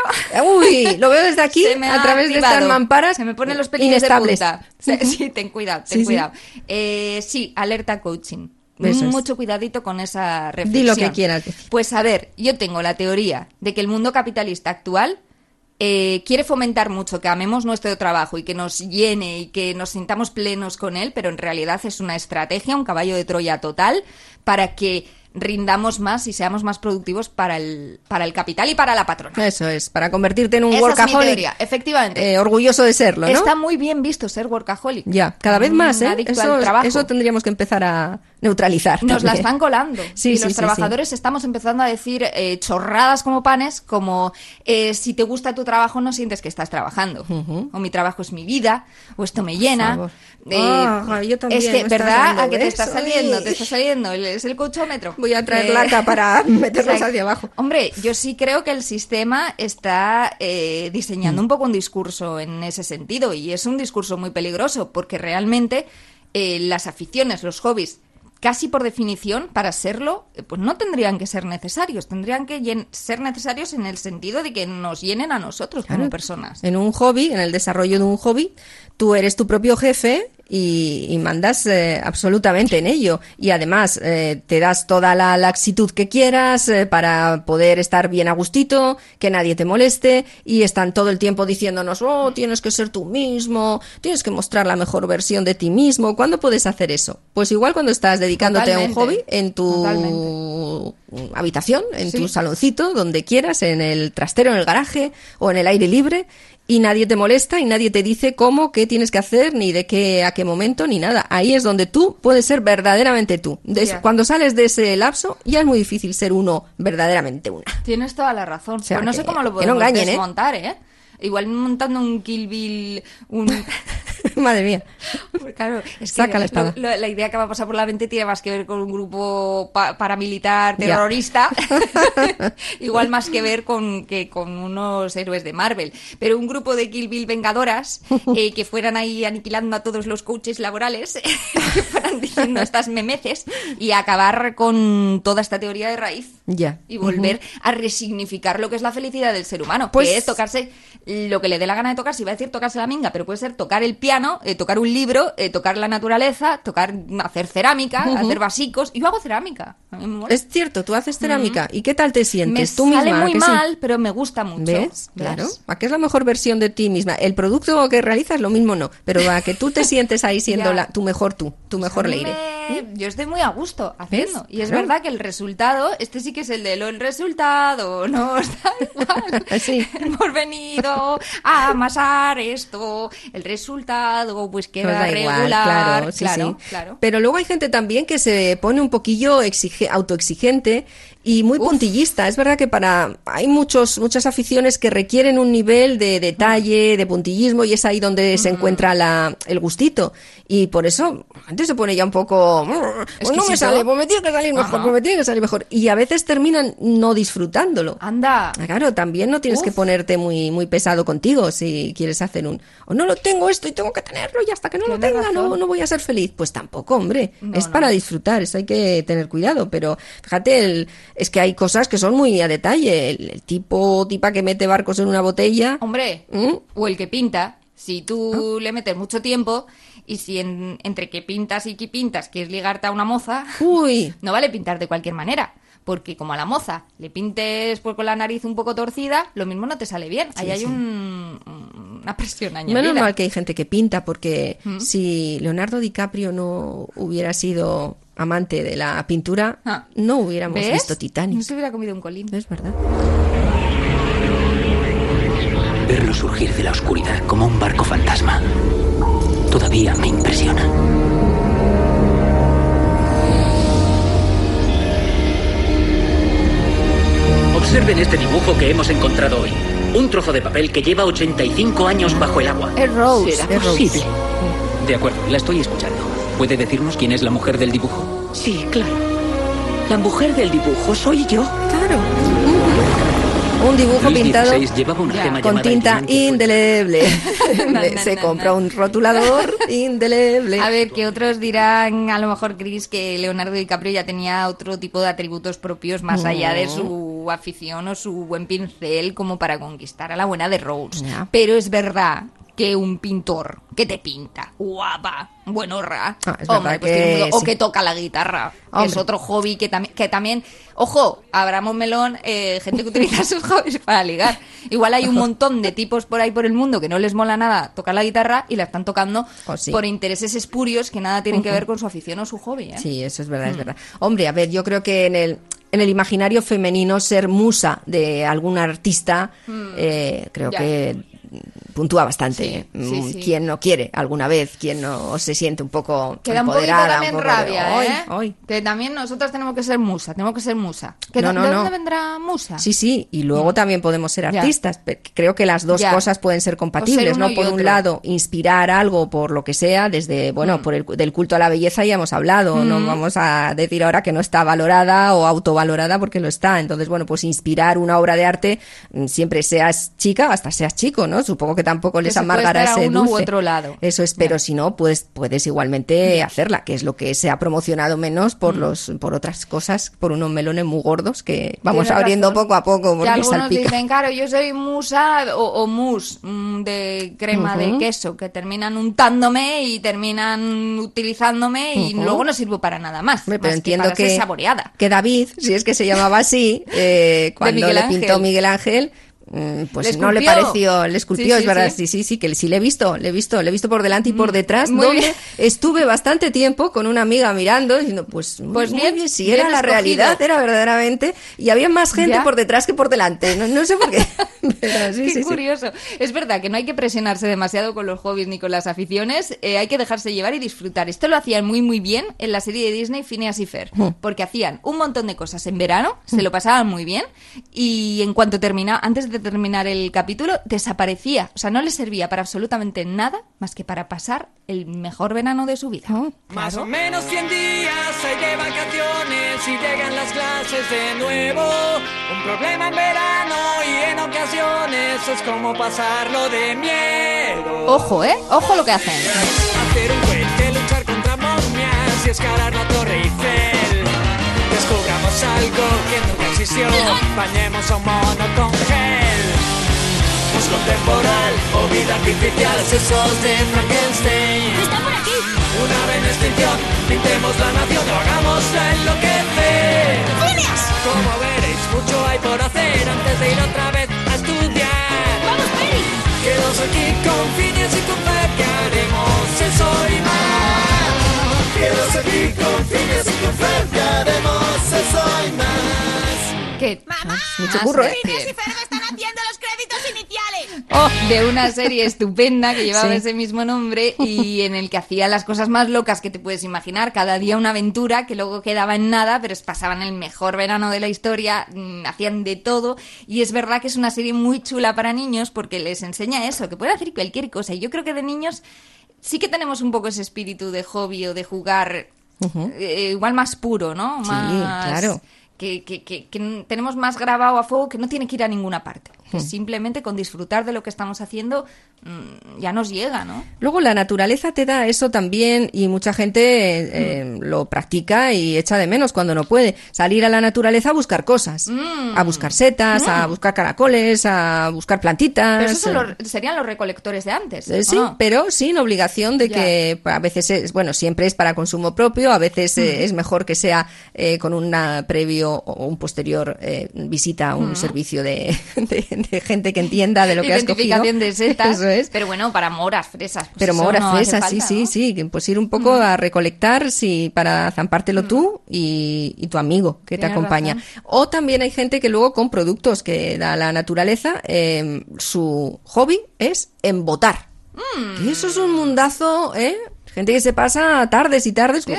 Uy, lo veo desde aquí, a través de estas mamparas Se me ponen los inestables. de punta. Sí, ten cuidado, ten Sí, sí. cuidado. Eh, sí, alerta coaching. Eso es. Mucho cuidadito con esa Di reflexión. lo que quieras. Pues a ver, yo tengo la teoría de que el mundo capitalista actual eh, quiere fomentar mucho que amemos nuestro trabajo y que nos llene y que nos sintamos plenos con él, pero en realidad es una estrategia, un caballo de Troya total, para que rindamos más y seamos más productivos para el, para el capital y para la patrona. Eso es, para convertirte en un Esa es mi workaholic. teoría, efectivamente. eh, orgulloso de serlo, ¿no? Está muy bien visto ser workaholic. Ya, cada vez más, ¿eh? adicto Eso, al trabajo. eso tendríamos que empezar a neutralizar. Nos la están colando. Sí, y sí, los sí, trabajadores estamos empezando a decir eh, chorradas como panes, como eh, si te gusta tu trabajo no sientes que estás trabajando. O mi trabajo es mi vida, o esto me llena. favor. Eh, Ah, yo también es que, ¿verdad? ¿A que te está saliendo? Te está saliendo. Es el cochómetro. Voy a traer Eh, laca para meterlos exacto. hacia abajo. Hombre, yo sí creo que el sistema está eh, Mm. diseñando un poco un discurso en ese sentido y es un discurso muy peligroso porque realmente eh, las aficiones, los hobbies, casi por definición, para serlo, eh, pues no tendrían que ser necesarios, tendrían que ser necesarios en el sentido de que nos llenen a nosotros como personas. En un hobby, en el desarrollo de un hobby, tú eres tu propio jefe y, y mandas eh, absolutamente en ello. Y además eh, te das toda la laxitud que quieras eh, para poder estar bien a gustito, que nadie te moleste y están todo el tiempo diciéndonos, oh, tienes que ser tú mismo, tienes que mostrar la mejor versión de ti mismo. ¿Cuándo puedes hacer eso? Pues igual cuando estás dedicándote a un hobby en tu Totalmente. habitación, en Sí. tu saloncito, donde quieras, en el trastero, en el garaje o en el aire libre y nadie te molesta y nadie te dice cómo, qué tienes que hacer, ni de qué, a qué momento, ni nada. Ahí es donde tú puedes ser verdaderamente tú. Des-. Cuando sales de ese lapso, ya es muy difícil ser uno verdaderamente una. Tienes toda la razón. sea, pues no que- sé cómo lo no podemos engañen, ¿eh? desmontar, ¿eh? Igual montando un Kill Bill, un... Madre mía. Pues Claro, es que Saca la espada. lo- la idea que va a pasar por la mente tiene más que ver con un grupo pa- paramilitar terrorista, igual más que ver con que con unos héroes de Marvel, pero un grupo de Kill Bill vengadoras eh, que fueran ahí aniquilando a todos los coaches laborales, que fueran diciendo estas memeces y acabar con toda esta teoría de raíz Ya. y volver a resignificar lo que es la felicidad del ser humano, Pues- que es tocarse lo que le dé la gana de tocarse, iba a decir tocarse la minga, pero puede ser tocar el piano, eh, tocar un libro, eh, tocar la naturaleza, tocar hacer cerámica, hacer vasicos. Yo hago cerámica. Me. Es cierto, tú haces cerámica. ¿Y qué tal te me sientes tú sale misma? muy mal, pero me gusta mucho. ¿Ves? Claro. ¿A qué es la mejor versión de ti misma? El producto que realizas, lo mismo no. Pero a que tú te sientes ahí siendo la- tu mejor tú, tu mejor leire. me- Yo estoy muy a gusto haciendo. ¿Ves? Y es Claro. verdad que el resultado, este sí que es el de lo el resultado, no está igual. Sí. Hemos venido a amasar esto. El resultado, pues queda da igual, regular. claro, sí, claro, sí. claro. Pero luego hay gente también que se pone un poquillo exige- autoexigente y muy puntillista. Es verdad que para hay muchos muchas aficiones que requieren un nivel de detalle, de puntillismo y es ahí donde se encuentra la, el gustito. Y por eso gente se pone ya un poco pues no me sale, pues me tiene que salir mejor, pues me tiene que salir mejor y a veces terminan no disfrutándolo. Anda. Ah, Claro, también no tienes que ponerte muy, muy pesado contigo si quieres hacer un... O no lo tengo esto y tengo que tenerlo y hasta que no lo tenga no, no voy a ser feliz. Pues tampoco, hombre. No, es no. para disfrutar, eso hay que tener cuidado. Pero fíjate, el- es que hay cosas que son muy a detalle. El, el tipo tipa que mete barcos en una botella... Hombre, ¿Mm? o el que pinta, si tú le metes mucho tiempo y si en- entre que pintas y que pintas quieres ligarte a una moza, Uy, no vale pintar de cualquier manera. Porque como a la moza le pintes pues, con la nariz un poco torcida, lo mismo no te sale bien. Ahí hay un, un- una presión añadida. Menos mal que hay gente que pinta, porque ¿Mm? si Leonardo DiCaprio no hubiera sido amante de la pintura, Ah. no hubiéramos ¿Ves? visto No Titanic. se hubiera comido un colín. Es verdad. Verlo surgir de la oscuridad como un barco fantasma todavía me impresiona. Observen este dibujo que hemos encontrado hoy. Un trozo de papel que lleva 85 años bajo el agua. Es Rose. ¿Será Es Rose. posible? De acuerdo, la estoy escuchando. ¿Puede decirnos quién es la mujer del dibujo? Sí, claro. La mujer del dibujo soy yo. Claro. Un dibujo Luis pintado llevaba una con tinta indeleble. Se compra un rotulador indeleble. A ver, que otros dirán, a lo mejor, Chris, que Leonardo DiCaprio ya tenía otro tipo de atributos propios más allá de su afición o su buen pincel como para conquistar a la buena de Rose. Pero es verdad que un pintor que te pinta, guapa, buenorra, Ah, hombre, pues que tiene un o sí. que toca la guitarra, que es otro hobby que también, que también, ojo, abramos melón, eh, gente que utiliza sus hobbies para ligar. Igual hay un montón de tipos por ahí por el mundo que no les mola nada tocar la guitarra y la están tocando Oh, sí. por intereses espurios que nada tienen que ver con su afición o su hobby. ¿eh? Sí, eso es verdad, es verdad. Hombre, a ver, yo creo que en el, en el imaginario femenino ser musa de algún artista, eh, creo. Ya. que puntúa bastante. Sí, Mm, sí, sí. ¿Quién no quiere alguna vez? ¿Quién no se siente un poco Que da un poquito empoderada? también un poco de, rabia, "Ay, ¿eh? ay". Que también nosotros tenemos que ser musa, tenemos que ser musa. ¿Que No, de- no, ¿De no. dónde vendrá musa? Sí, sí, y luego también podemos ser Mm. Ya. artistas. Creo que las dos Ya. cosas pueden ser compatibles, ¿no? Por un lado, inspirar algo por lo que sea, desde, bueno, Mm. por el del culto a la belleza ya hemos hablado, no vamos a decir ahora que no está valorada o autovalorada porque lo está. Entonces, bueno, pues inspirar una obra de arte, mm, siempre seas chica, hasta seas chico, ¿no? Supongo que tampoco les se puede amargará ese uno u dulce. otro lado. Eso es, pero si no, pues puedes igualmente hacerla, que es lo que se ha promocionado menos Mm. por los por otras cosas, por unos melones muy gordos que vamos Tienes abriendo razón. poco a poco Que porque algunos salpica. dicen, claro, yo soy musa o, o mus mm, de crema de queso, que terminan untándome y terminan utilizándome y luego no sirvo para nada más. Pero más entiendo para ser que, saboreada. que David, si es que se llamaba así, eh, cuando le pintó Miguel Ángel, mm, pues ¿Le no le pareció, le esculpió, Sí, es sí, verdad, sí. sí, sí, sí, que sí le he visto, le he visto, le he visto por delante y por detrás, muy donde bien. estuve bastante tiempo con una amiga mirando, diciendo, pues, Pues muy bien, bien, si bien era la escogido. realidad, era verdaderamente, y había más gente Ya. por detrás que por delante, no, no sé por qué, pero Qué curioso. Es verdad que no hay que presionarse demasiado con los hobbies ni con las aficiones, eh, hay que dejarse llevar y disfrutar. Esto lo hacían muy muy bien en la serie de Disney Phineas y Fer, Hmm. porque hacían un montón de cosas en verano, se lo pasaban muy bien y en cuanto terminaba, antes de terminar el capítulo, desaparecía. O sea, no les servía para absolutamente nada más que para pasar el mejor verano de su vida. Más o menos 100 días hay de vacaciones y llegan las clases de nuevo. Un problema en verano y en ocasiones es como pasarlo de miedo. Ojo, ¿eh? Ojo lo que hacen. Hacer un puente, luchar contra momias y escalar la Torre Eiffel. Descubramos algo que nunca existió. Bañemos a un mono con gel. Músculo temporal o vida artificial, sesos de Frankenstein. ¡Está por aquí! Una ave en extinción, pintemos la nación o hagámosla enloquecer. ¡Phineas! Como veréis, mucho hay por hacer antes de ir otra vez a estudiar. ¡Vamos, Perry! Quedaos aquí con Phineas y con que haremos eso y más. Quedaos aquí con Phineas y con que haremos eso y más. ¿Qué? Mucho curro, sí, ¿eh? sí. ¡Phineas y Ferb están haciendo los créditos iniciales! Oh, de una serie estupenda que llevaba Sí. ese mismo nombre y en el que hacía las cosas más locas que te puedes imaginar. Cada día una aventura que luego quedaba en nada, pero es- pasaban el mejor verano de la historia, mm, hacían de todo. Y es verdad que es una serie muy chula para niños porque les enseña eso, que pueden hacer cualquier cosa. Y yo creo que de niños sí que tenemos un poco ese espíritu de hobby o de jugar eh, igual más puro, ¿no? Sí, claro. Que, que- que- que tenemos más grabado a fuego que no tiene que ir a ninguna parte. Que simplemente con disfrutar de lo que estamos haciendo mm, ya nos llega, ¿no? Luego la naturaleza te da eso también y mucha gente eh, eh, lo practica y echa de menos cuando no puede. Salir a la naturaleza a buscar cosas, Mm. a buscar setas, a buscar caracoles, a buscar plantitas. Pero esos son eh. los- serían los recolectores de antes. Eh, ¿o Sí, no? pero sin obligación de Ya. que a veces es, bueno, siempre es para consumo propio, a veces eh, es mejor que sea eh, con un previo o, un posterior eh, visita a un servicio de, de- de gente que entienda de lo que has cogido. Identificación de setas. Eso es. Pero bueno, para moras, fresas. pues Pero moras no fresas, sí, falta, sí, ¿no? sí. que Pues ir un poco a recolectar sí, para zampártelo tú y, y tu amigo que te acompaña. razón. O también hay gente que luego con productos que da la naturaleza, eh, su hobby es embotar. Mm. Que eso es un mundazo, ¿eh? Gente que se pasa tardes y tardes. Sí,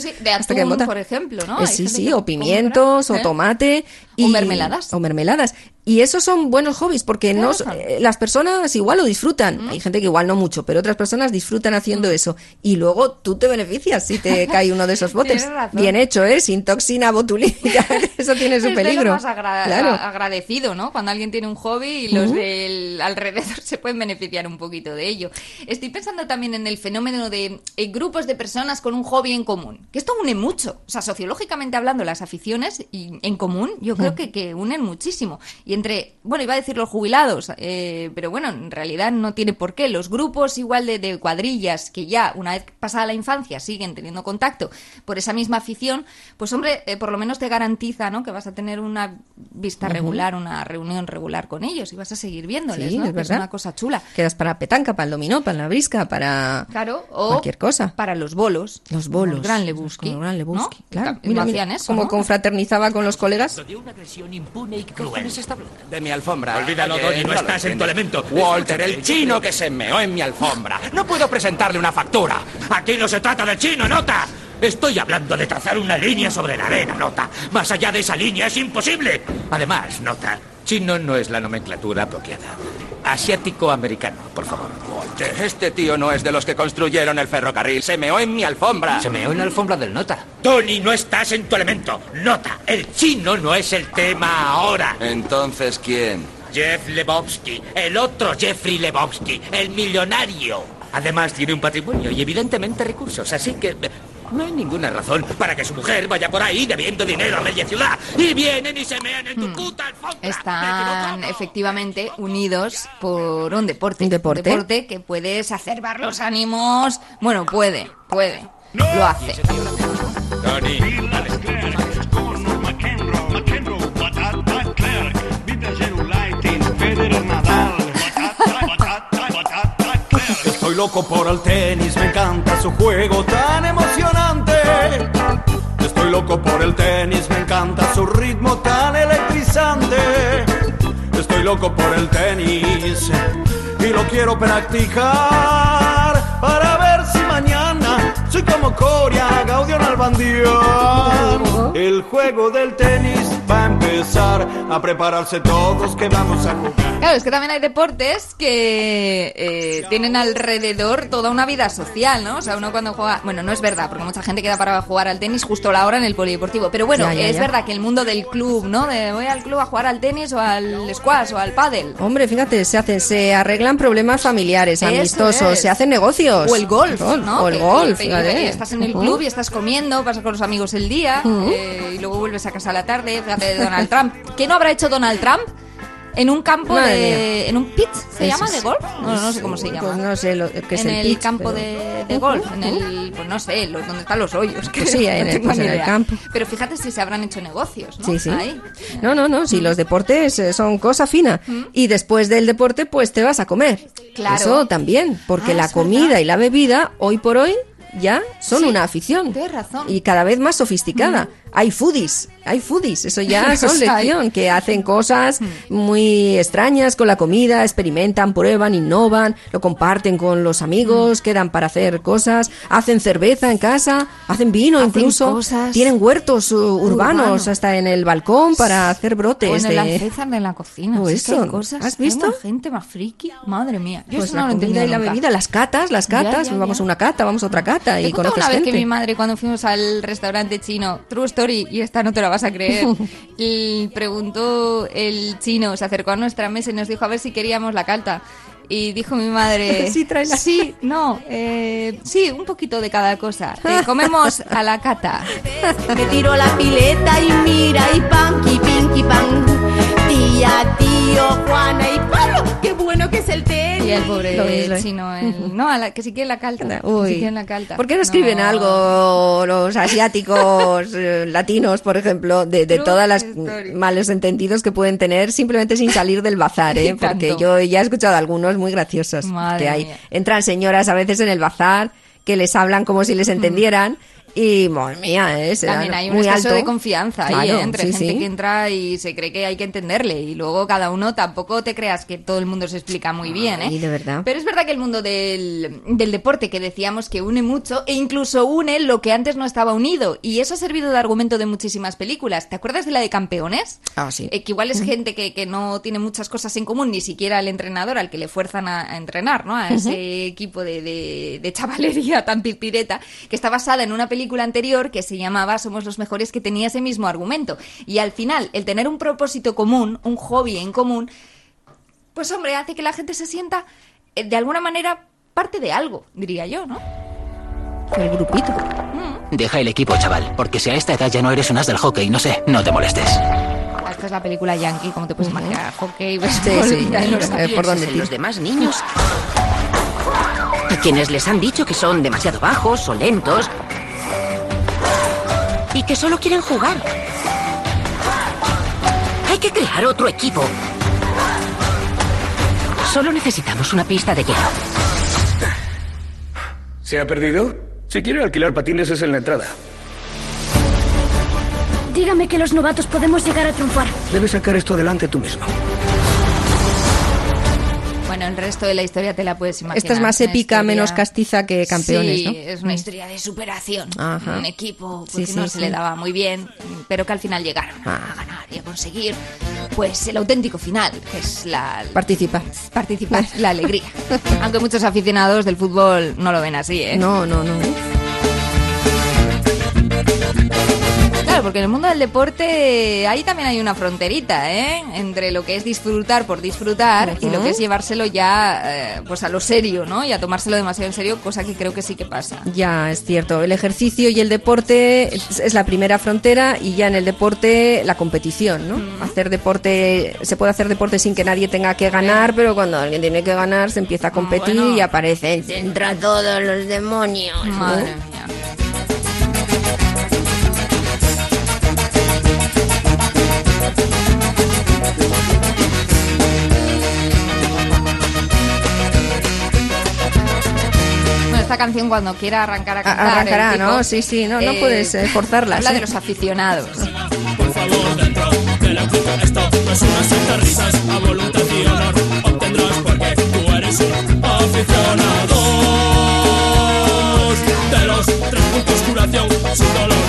sí, de hasta que atún, por ejemplo, ¿no? Eh, sí, sí, o pimientos, compra, o ¿eh? tomate. O mermeladas. O mermeladas. Y esos son buenos hobbies porque no, eh, las personas igual lo disfrutan. Hay gente que igual no mucho, pero otras personas disfrutan haciendo eso. Y luego tú te beneficias si te cae uno de esos botes. Bien hecho, ¿eh? Sin toxina botulínica. eso tiene su es de lo peligro. más agra- Claro. agradecido, ¿no? Cuando alguien tiene un hobby y los del alrededor se pueden beneficiar un poquito de ello. Estoy pensando también en el fenómeno de eh, grupos de personas con un hobby en común, que esto une mucho. O sea, sociológicamente hablando, las aficiones y- en común yo creo que, que unen muchísimo. Y entre, bueno, iba a decir los jubilados, eh, pero bueno, en realidad no tiene por qué. Los grupos igual de, de cuadrillas que ya, una vez pasada la infancia, siguen teniendo contacto por esa misma afición, pues hombre, eh, por lo menos te garantiza, ¿no? Que vas a tener una vista regular, una reunión regular con ellos y vas a seguir viéndoles, Sí, ¿no? es Que verdad. una cosa chula. Quedas para la petanca, para el dominó, para la brisca, para Claro, o cualquier cosa. para los bolos. Los como bolos. Gran Lebowski. Como el Gran claro. Mira, mira, eso, como ¿no? confraternizaba con los colegas. De una agresión impune y cruel. De mi alfombra. Olvídalo, Tony, no lo estás en tu elemento. Walter, el chino que se meó en mi alfombra. No puedo presentarle una factura. Aquí no se trata de chino, nota. Estoy hablando de trazar una línea sobre la arena, nota. Más allá de esa línea es imposible. Además, nota, chino no es la nomenclatura apropiada. Asiático-americano, por favor. Walter, este tío no es de los que construyeron el ferrocarril. Se meó en mi alfombra. Se meó en la alfombra del nota. Tony, no estás en tu elemento. Nota, el chino no es el tema ahora. Entonces, ¿quién? Jeff Lebowski, el otro Jeffrey Lebowski, el millonario. Además tiene un patrimonio y evidentemente recursos, así que no hay ninguna razón para que su mujer vaya por ahí debiendo dinero a media ciudad y vienen y se mean en tu puta alfombra. Están efectivamente unidos por un deporte. Un deporte. que puede exacerbar los ánimos. Bueno, puede, puede. Lo hace. Tony, loco por el tenis, me encanta su juego tan emocionante. Estoy loco por el tenis, me encanta su ritmo tan electrizante. Estoy loco por el tenis y lo quiero practicar para ver si mañana soy como Coria, Gaudio Nalbandián. El juego del tenis va a empezar a prepararse todos que vamos a jugar. Claro, es que también hay deportes que eh, tienen alrededor toda una vida social, ¿no? O sea, uno cuando juega... Bueno, no es verdad, porque mucha gente queda para jugar al tenis justo a la hora en el polideportivo. Pero bueno, Ya, ya, es ya. verdad que el mundo del club, ¿no? De voy al club a jugar al tenis o al squash o al pádel. Hombre, fíjate, se hacen, se arreglan problemas familiares, Eso amistosos, es. se hacen negocios. O el golf, ¿no? O el Que- golf, que- fíjate. que estás en el club y estás comiendo, pasas con los amigos el día eh, y luego vuelves a casa a la tarde. Fíjate de Donald Trump. ¿Qué no habrá hecho Donald Trump? En un campo Madre de... mía. ¿En un pit? ¿Se Eso llama de golf? No, no sé cómo se llama. Pues no sé lo que es en el, el, pitch, campo pero- de, de golf, en el, pues no sé, lo- donde están los hoyos. Pues sí, en no el- pues en el campo. Pero fíjate si se habrán hecho negocios, ¿no? Sí, sí. Ahí. No, no, no, si los deportes eh, son cosa fina. Y después del deporte, pues te vas a comer. Claro. Eso también, porque Ah, la comida verdad. y la bebida, hoy por hoy, ya son Sí, una afición. tienes razón. Y cada vez más sofisticada. Hay foodies, hay foodies, eso ya son lección, que hacen cosas muy extrañas con la comida, experimentan, prueban, innovan, lo comparten con los amigos, quedan para hacer cosas, hacen cerveza en casa, hacen vino Hacen incluso, cosas. tienen huertos uh, urbanos Urbanos. hasta en el balcón para hacer brotes O en el de... la cocina. O hay eso, cosas. ¿has visto? Gente más friki. Madre mía. Yo Pues eso la no lo he comida y la nunca. bebida, las catas, las Ya, catas, ya, vamos ya. a una cata, vamos a otra cata Te y conoces una vez gente. que mi madre cuando fuimos al restaurante chino, True Y esta no te la vas a creer, y preguntó el chino, se acercó a nuestra mesa y nos dijo a ver si queríamos la calta. Y dijo mi madre, Sí, tráela. sí, no, eh, sí, un poquito de cada cosa. Eh, comemos a la cata. Me tiro la pileta y mira y panqui, pinky, pan. Tía, tío, Juana y Pablo. Qué bueno que es el tenis. Sí, el pobre Lo es, lo es. chino. el- no, a la- que sí quiere la calta. Uy. quiere la calta. ¿Por qué no escriben algo los asiáticos, eh, latinos, por ejemplo, de, de todas las story. malos entendidos que pueden tener simplemente sin salir del bazar? ¿eh? Y tanto. Porque yo ya he escuchado algunos muy graciosos Madre que hay. mía. Entran señoras a veces en el bazar que les hablan como si les entendieran y, madre mía, ¿eh? se También hay un muy exceso alto. de confianza ahí, Claro, ¿eh? entre sí, gente sí. que entra y se cree que hay que entenderle. Y luego cada uno tampoco te creas que todo el mundo se explica muy bien, ¿eh? Ay, de verdad. Pero es verdad que el mundo del, del deporte, que decíamos que une mucho, e incluso une lo que antes no estaba unido. Y eso ha servido de argumento de muchísimas películas. ¿Te acuerdas de la de campeones? Ah, sí. Eh, que igual es gente que, que no tiene muchas cosas en común, ni siquiera el entrenador al que le fuerzan a, a entrenar, ¿no? A ese Ujú. equipo de, de, de chavalería tan pipireta, que está basada en una película anterior que se llamaba Somos los mejores, que tenía ese mismo argumento. Y al final, el tener un propósito común, un hobby en común, pues hombre, hace que la gente se sienta, eh, de alguna manera, parte de algo, diría yo, ¿no? El grupito. Deja el equipo, chaval, porque si a esta edad ya no eres un as del hockey, no sé, no te molestes. Esta es la película Yankee, como te puedes imaginar, hockey, béisbol, sí, ya no sabía. por dónde los demás niños. A quienes les han dicho que son demasiado bajos o lentos. Y que solo quieren jugar. Hay que crear otro equipo. Solo necesitamos una pista de hielo. ¿Se ha perdido? Si quiere alquilar patines es en la entrada. Dígame que los novatos podemos llegar a triunfar. Debes sacar esto adelante tú mismo. Bueno, el resto de la historia te la puedes imaginar. Esta es más épica, historia- menos castiza que campeones, sí, ¿no? es una historia de superación. Ajá. Un equipo Sí, pues, que sí, no se sí. le daba muy bien, pero que al final llegaron Ah. a ganar y a conseguir pues el auténtico final, que es la Participar. participar, la alegría. Aunque muchos aficionados del fútbol no lo ven así, ¿eh? No, no, no. Claro, porque en el mundo del deporte ahí también hay una fronterita, ¿eh? Entre lo que es disfrutar por disfrutar y lo que es llevárselo ya eh, pues a lo serio, ¿no? Y a tomárselo demasiado en serio, cosa que creo que sí que pasa. Ya, es cierto. El ejercicio y el deporte es, la primera frontera y ya en el deporte la competición, ¿no? Hacer deporte, se puede hacer deporte sin que nadie tenga que ganar, pero cuando alguien tiene que ganar se empieza a competir bueno. y aparece entra todos los demonios. ¿no? Madre mía. Esta canción cuando quiera arrancar a cantar. arrancará, tipo, ¿no? Sí, sí, no- no puedes, eh, forzarlas, Habla ¿eh? de los aficionados. Por favor, dentro del equipo esto no es una secta risas a voluntad y honor obtendrás porque tú eres un aficionado de los tres puntos curación sin dolor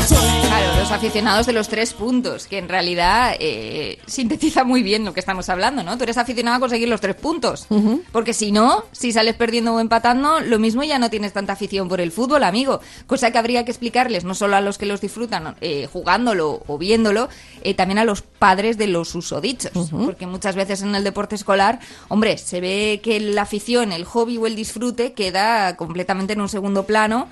los aficionados de los tres puntos, que en realidad eh, sintetiza muy bien lo que estamos hablando, ¿no? Tú eres aficionado a conseguir los tres puntos. Porque si no, si sales perdiendo o empatando, lo mismo ya no tienes tanta afición por el fútbol, amigo. Cosa que habría que explicarles no solo a los que los disfrutan eh, jugándolo o viéndolo, eh, también a los padres de los usodichos. Porque muchas veces en el deporte escolar, hombre, se ve que la afición, el hobby o el disfrute queda completamente en un segundo plano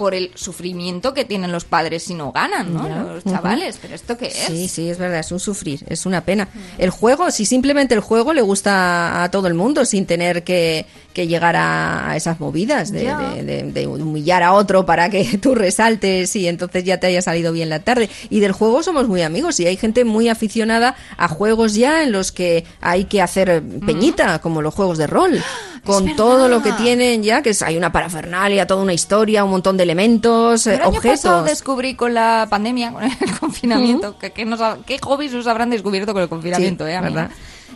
por el sufrimiento que tienen los padres si no ganan, ¿no? Ya. Los chavales, pero ¿esto qué es? Sí, sí, es verdad, es un sufrir, es una pena. El juego, si simplemente el juego le gusta a todo el mundo sin tener que, que llegar a, esas movidas de, Ya. de- de- de humillar a otro para que tú resaltes y entonces ya te haya salido bien la tarde. Y del juego somos muy amigos y hay gente muy aficionada a juegos ya en los que hay que hacer peñita, como los juegos de rol. Con todo lo que tienen ya, que es, hay una parafernalia, toda una historia, un montón de elementos, eh, El año pasado objetos. descubrí con la pandemia, con el confinamiento, que, que nos qué hobbies nos habrán descubierto con el confinamiento, Sí, ¿eh? ¿verdad?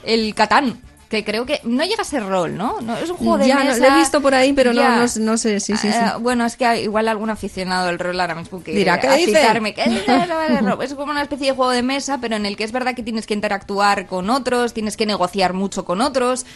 El Catán, que creo que no llega a ser rol, ¿no? no es un juego de Ya, no, mesa. lo he visto por ahí, pero no- no, no sé, sí, sí, sí. Eh, bueno, es que igual algún aficionado del rol ahora mismo que Dirá. No rol. Es como una especie de juego de mesa, pero en el que es verdad que tienes que interactuar con otros, tienes que negociar mucho con otros.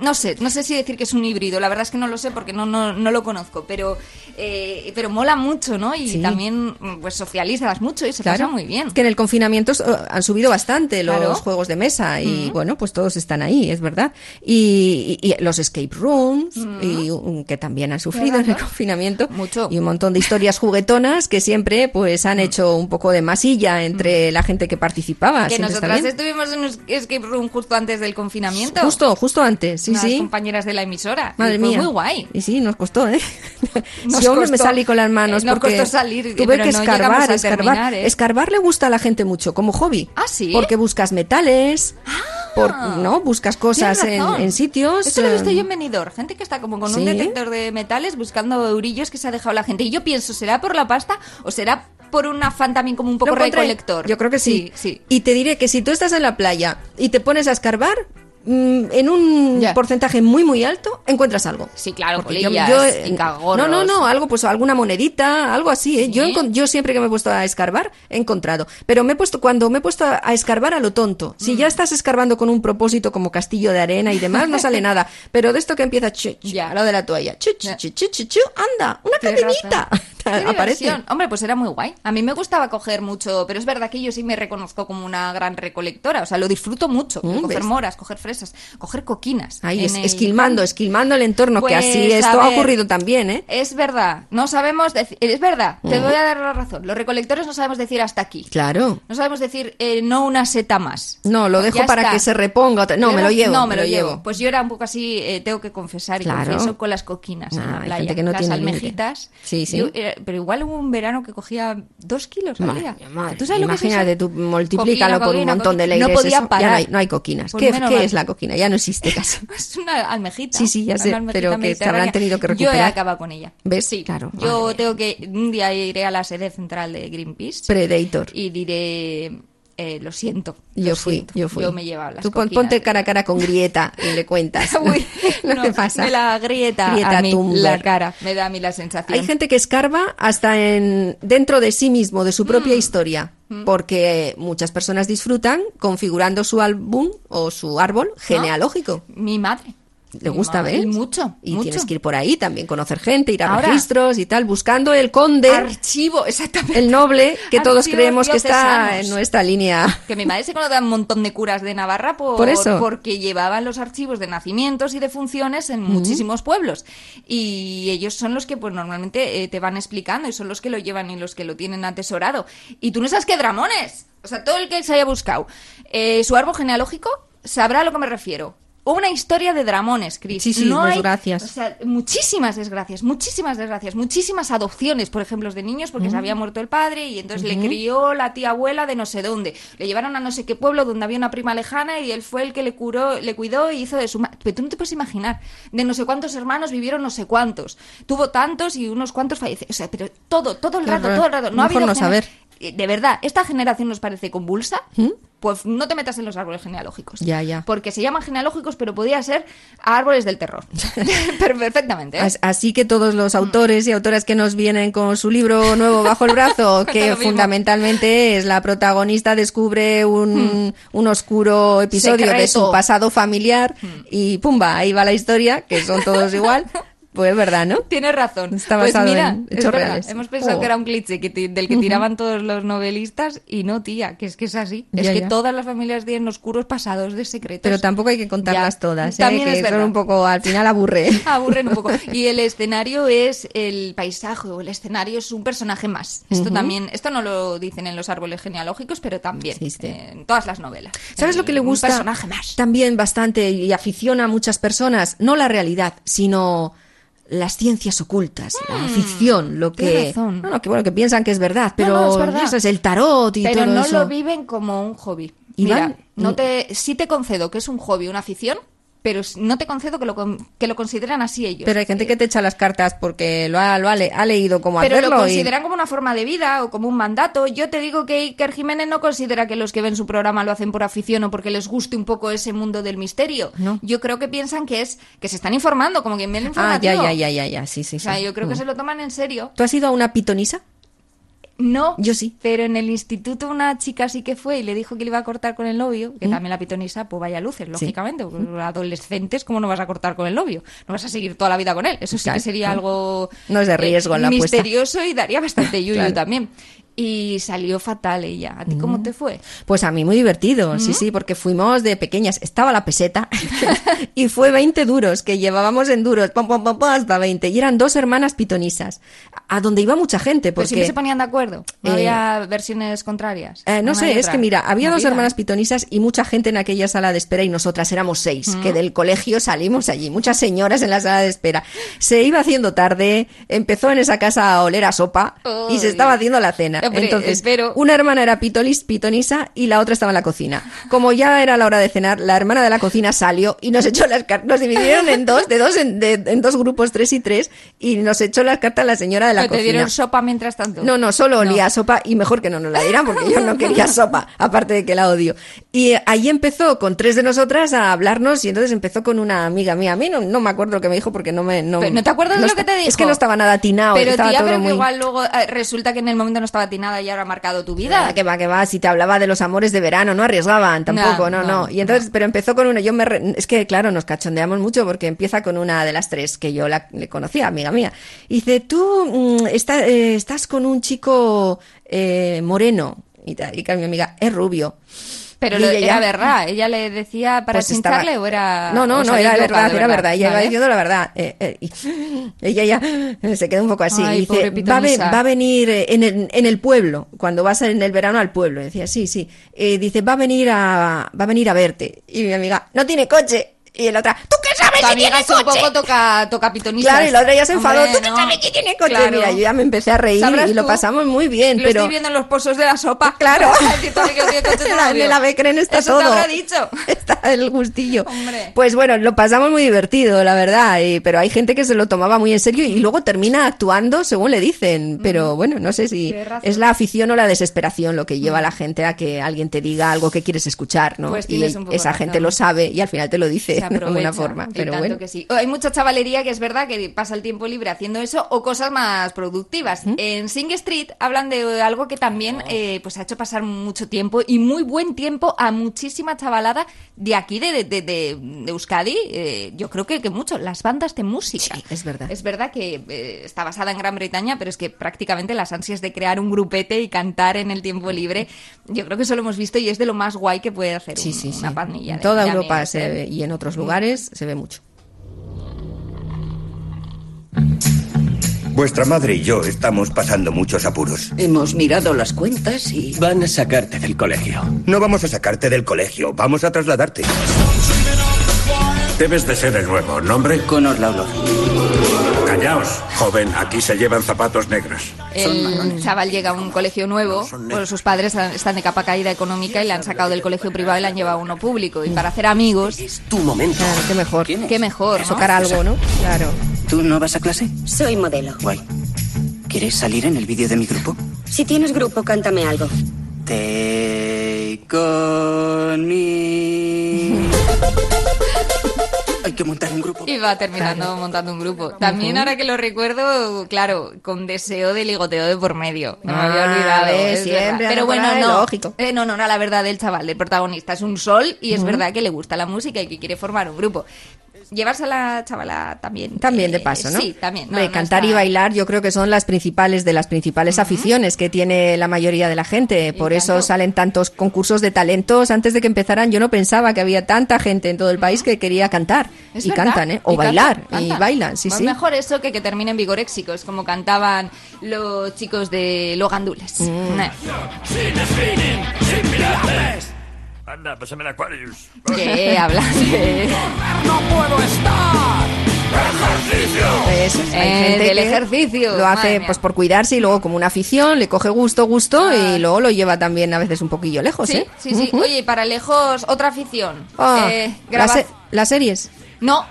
No sé, no sé si decir que es un híbrido, la verdad es que no lo sé porque no, no, no lo conozco, pero, eh, pero mola mucho, ¿no? Y Sí. también pues socializas mucho y se Claro. pasa muy bien. Que en el confinamiento eh, han subido bastante los Claro. juegos de mesa y bueno, pues todos están ahí, es verdad. Y, y- y los escape rooms, Ujú. y, um, que también han sufrido en el confinamiento. Mucho. Y un montón de historias juguetonas que siempre pues han hecho un poco de masilla entre la gente que participaba. que nosotras estuvimos en un escape room justo antes del confinamiento. Justo, justo antes, Sí, unas sí. compañeras de la emisora. Madre y fue mía. muy guay. Y sí, nos costó, ¿eh? Nos me costó- salí con las manos eh, nos porque costó salir, tuve pero que no escarbar, a escarbar. terminar, ¿eh? Escarbar le gusta a la gente mucho como hobby. Ah, sí. Porque buscas metales, por, ¿no? Buscas cosas en, sitios. Esto lo he visto eh, yo en Benidorm. Gente que está como con ¿Sí? un detector de metales buscando eurillos que se ha dejado la gente. Y yo pienso, ¿será por la pasta o será por un afán también como un poco recolector? Yo creo que sí. sí. Y te diré que si tú estás en la playa y te pones a escarbar, en un porcentaje muy muy alto encuentras algo. Sí, claro, yo- eh. No, no, no, algo pues alguna monedita, algo así, ¿eh? Yo Sí. yo siempre que me he puesto a escarbar he encontrado, pero me he puesto cuando me he puesto a, escarbar a lo tonto. Si Mm. ya estás escarbando con un propósito como castillo de arena y demás no sale nada, pero de esto que empieza chu, chu, a lo de la toalla, chu, chu, chu, chu, chu, anda, una cadenita. Aparece. Hombre, pues era muy guay. A mí me gustaba coger mucho, pero es verdad que yo sí me reconozco como una gran recolectora. O sea, lo disfruto mucho. Mm, coger ¿ves? moras, coger fresas, coger coquinas. Ahí, en es, el esquilmando, esquilmando el entorno, que Pues, así a esto ha ocurrido también, ¿eh? Es verdad, no sabemos decir, es verdad, te Mm. voy a dar la razón. Los recolectores no sabemos decir hasta aquí. Claro. No sabemos decir eh, no una seta más. No, lo dejo Ya para está. que se reponga. No, me lo llevo. No, me lo llevo. Pues yo era un poco así, eh, tengo que confesar y Claro. confieso con las coquinas en Ah, la hay playa. gente que no las almejitas. Sí, sí. Yo era- pero igual hubo un verano que cogía dos kilos al día. madre ¿Tú sabes lo que? Imagínate, tú multiplícalo Coquina, por un coquina, montón de leyes. No podía eso, ya parar. no hay, no hay coquinas. Pues ¿Qué, es la coquina? Ya no existe casi. Es una almejita. Sí, sí, ya sé, pero que se habrán tenido que Yo he recuperar. acabado con ella. ¿Ves? Sí, Claro. Yo tengo que. Un día iré a la sede central de Greenpeace. Predator. Y diré. Eh, lo siento. Yo lo fui, siento. yo fui. Yo me llevaba las Tú pon- ponte cara a cara con Grieta y le cuentas. Uy, ¿No no, te pasa? Me la grieta, Grieta a mí, la cara. Me da a mí la sensación. Hay gente que escarba hasta en dentro de sí mismo, de su propia Mm. historia, porque muchas personas disfrutan configurando su álbum o su árbol genealógico. Mi madre. Le gusta ver. mucho, Y mucho. tienes que ir por ahí también, conocer gente, ir a Ahora. registros y tal, buscando el conde, Archivo, exactamente. el noble, que todos creemos que está en nuestra línea. Que mi madre se conoce a un montón de curas de Navarra por, Por eso. porque llevaban los archivos de nacimientos y de funciones en muchísimos pueblos. Y ellos son los que pues normalmente eh, te van explicando y son los que lo llevan y los que lo tienen atesorado. Y tú no sabes qué dramones. O sea, todo el que se haya buscado eh, su árbol genealógico sabrá a lo que me refiero. Una historia de dramones, Cris. Sí, sí, no hay, desgracias. O sea, muchísimas desgracias, muchísimas desgracias, muchísimas adopciones, por ejemplo, de niños porque se había muerto el padre y entonces le crió la tía abuela de no sé dónde. Le llevaron a no sé qué pueblo donde había una prima lejana y él fue el que le curó, le cuidó y hizo de su Pero tú no te puedes imaginar, de no sé cuántos hermanos vivieron no sé cuántos. Tuvo tantos y unos cuantos fallecieron. O sea, pero todo, todo el rato, todo el rato. No ha Mejor habido no gener- saber. Eh, De verdad, esta generación nos parece convulsa. ¿Mm? Pues no te metas en los árboles genealógicos. Ya, ya. Porque se llaman genealógicos, pero podía ser árboles del terror. Perfectamente. ¿eh? As- Así que todos los autores y autoras que nos vienen con su libro nuevo bajo el brazo, que fundamentalmente es la protagonista descubre un, un oscuro episodio de su pasado familiar y pumba, ahí va la historia, que son todos igual. Pues es verdad, ¿no? Tienes razón. Está Pues basado mira, en es hechos verdad, reales. Hemos pensado Oh. que era un cliché que del que tiraban todos los novelistas y no, tía, que es que es así. es que ya. todas las familias tienen oscuros pasados de secretos. Pero tampoco hay que contarlas Ya, todas, ¿eh? también que es son un poco, al final aburre. Aburren un poco. Y el escenario es el paisaje o el escenario es un personaje más. Esto también, esto no lo dicen en los árboles genealógicos, pero también eh, en todas las novelas. ¿Sabes lo que le Un gusta personaje más. también bastante y aficiona a muchas personas? No la realidad, sino las ciencias ocultas, la ficción, lo que, razón. no, no, que bueno, que piensan que es verdad, pero No, no, es verdad. eso es el tarot y Pero todo no eso. lo viven como un hobby. Y Mira, no te, sí te concedo que es un hobby, una afición, pero no te concedo que lo, que lo consideran así ellos. Pero hay gente que te echa las cartas porque lo ha, lo ha, le- ha leído cómo Pero hacerlo lo y- consideran como una forma de vida o como un mandato. Yo te digo que Iker Jiménez no considera que los que ven su programa lo hacen por afición o porque les guste un poco ese mundo del misterio. No. Yo creo que piensan que es que se están informando, como quien ve el Ah, informativo. ya, ya, ya, ya, ya, sí, sí. O sea, sí. yo creo que Mm. se lo toman en serio. ¿Tú has ido a una pitonisa? No. Yo sí. Pero en el instituto una chica sí que fue y le dijo que le iba a cortar con el novio, que ¿Mm? también la pitonisa, pues vaya luces, lógicamente. porque los Adolescentes, ¿cómo no vas a cortar con el novio? No vas a seguir toda la vida con él. Eso sí Claro, que sería claro. algo No es de riesgo en la apuesta. misterioso y daría bastante yuyu Claro. también. Y salió fatal ella. ¿A ti Mm. cómo te fue? Pues a mí muy divertido, sí, ¿Mm? sí, porque fuimos de pequeñas, estaba la peseta y fue 20 duros, que llevábamos en duros, pom, pom, pom, pom, hasta 20, y eran dos hermanas pitonisas, a donde iba mucha gente, Pero porque... siempre se ponían de acuerdo. No Eh, había versiones contrarias. Eh, no sé, es que mira, había dos hermanas pitonisas y mucha gente en aquella sala de espera y nosotras éramos seis, Mm. que del colegio salimos allí, muchas señoras en la sala de espera. Se iba haciendo tarde, empezó en esa casa a oler a sopa y se estaba haciendo la cena. Hombre, Entonces, espero. una hermana era pitolis, pitonisa y la otra estaba en la cocina. Como ya era la hora de cenar, la hermana de la cocina salió y nos echó las cartas, nos dividieron en dos, de dos en, de- en dos grupos, tres y tres, y nos echó las cartas la señora de la Pero te cocina. dieron sopa mientras tanto. No, no, solo olía sopa y mejor que no nos la dieran porque yo no quería sopa, aparte de que la odio. Y ahí empezó con tres de nosotras a hablarnos y entonces empezó con una amiga mía. A mí no, no me acuerdo lo que me dijo porque no me... No, Pero, ¿no te acuerdas de lo que te dijo? Es que no estaba nada atinado. Pero estaba tía, todo pero que igual luego eh, resulta que en el momento no estaba atinada y ahora ha marcado tu vida. Que va, que va, si te hablaba de los amores de verano, no arriesgaban tampoco, no, No, no. no, Y entonces, pero empezó con una, yo me, re- es que claro, nos cachondeamos mucho porque empieza con una de las tres que yo la, le conocía, amiga mía. Y dice, tú mm, está- eh, estás con un chico eh, moreno. Y, tal, y que mi amiga es rubio. Pero lo- ella era verdad. ¿Ella le decía para pues estaba- o era.? No, no, no, era verdad, era verdad. Ella iba diciendo la verdad. Eh, eh, y ella ya se quedó un poco así. Ay, y pobre dice, va va a venir eh, en el, en el pueblo, cuando vas en el verano al pueblo. Decía, sí, sí. Eh, dice, va a venir a, va a venir a verte. Y mi amiga, no tiene coche. Y la otra, ¿tú qué sabes Tu si amiga tiene es un coche? poco toca, toca. Claro, y la otra ya se enfadó. Hombre, ¿Tú qué no. sabes que tiene coche? Claro. Mira, yo ya me empecé a reír y lo tú. pasamos muy bien, Lo pero... estoy viendo en los pozos de la sopa. Claro. En la Becren está Eso todo. te habrá dicho. Está el gustillo. Hombre. Pues bueno, lo pasamos muy divertido, la verdad, y- pero hay gente que se lo tomaba muy en serio y luego termina actuando según le dicen. Pero bueno, no sé si es la afición o la desesperación lo que lleva a la gente a que alguien te diga algo que quieres escuchar, ¿no? Pues y esa razón. gente lo sabe y al final te lo dice De alguna forma. Pero tanto bueno. que sí. Hay mucha chavalería que es verdad que pasa el tiempo libre haciendo eso o cosas más productivas. En Sing Street hablan de algo que también eh, pues ha hecho pasar mucho tiempo y muy buen tiempo a muchísima chavalada de aquí, de, de, de- de- Euskadi. eh, yo creo que, que mucho, las bandas de música. es verdad. Es verdad que eh, está basada en Gran Bretaña, pero es que prácticamente las ansias de crear un grupete y cantar en el tiempo libre, yo creo que eso lo hemos visto y es de lo más guay que puede hacer Sí, un- sí, sí. una pandilla. En toda Europa se ¿eh? y en otros lugares se ve mucho. Vuestra madre y yo estamos pasando muchos apuros. Hemos mirado las cuentas y... Van a sacarte del colegio. No vamos a sacarte del colegio, vamos a trasladarte. Debes de ser el nuevo. ¿Nombre? Conor Laulo. Callaos, joven. Aquí se llevan zapatos negros. El chaval llega a un colegio nuevo, pues sus padres están de capa caída económica y le han sacado del colegio privado y le han llevado a uno público. Y para hacer amigos, Tu momento. Claro, qué mejor. qué mejor. ¿no? Tocar algo, ¿no? Claro. ¿Tú no vas a clase? Soy modelo. Guay. ¿Quieres salir en el vídeo de mi grupo? Si tienes grupo, cántame algo. Take on me. Hay que montar un grupo. Y va terminando montando un grupo. También ahora que lo recuerdo, claro, con deseo de ligoteo de por medio. No me había olvidado. ves, siempre Pero bueno, no. lógico. En honor a la verdad del chaval, del protagonista. Es un sol y es verdad que le gusta la música y que quiere formar un grupo. Llevarse a la chavala también. También de eh, paso, ¿no? Sí, también. No, no cantar y está- bailar yo creo que son las principales de las principales aficiones que tiene la mayoría de la gente. Por eso tanto. salen tantos concursos de talentos. Antes de que empezaran yo no pensaba que había tanta gente en todo el país que quería cantar. Es y verdad. cantan, ¿eh? O Y cantan, bailar. Y cantan. bailan, sí, Pues sí. mejor eso que que termine en vigoréxicos, como cantaban los chicos de Los Gandules. Mm. Eh. Anda, pásame el Aquarius. ¿Qué hablas? de- ¡No puedo estar! Eso es, hay Eh, gente del que ejercicio, Lo hace pues por cuidarse y luego como una afición, le coge gusto, gusto y luego lo lleva también a veces un poquillo lejos, Sí, ¿eh? sí, sí. Ujú. Oye, y para lejos, otra afición. Ah, Eh, las, graba- se- las series. No,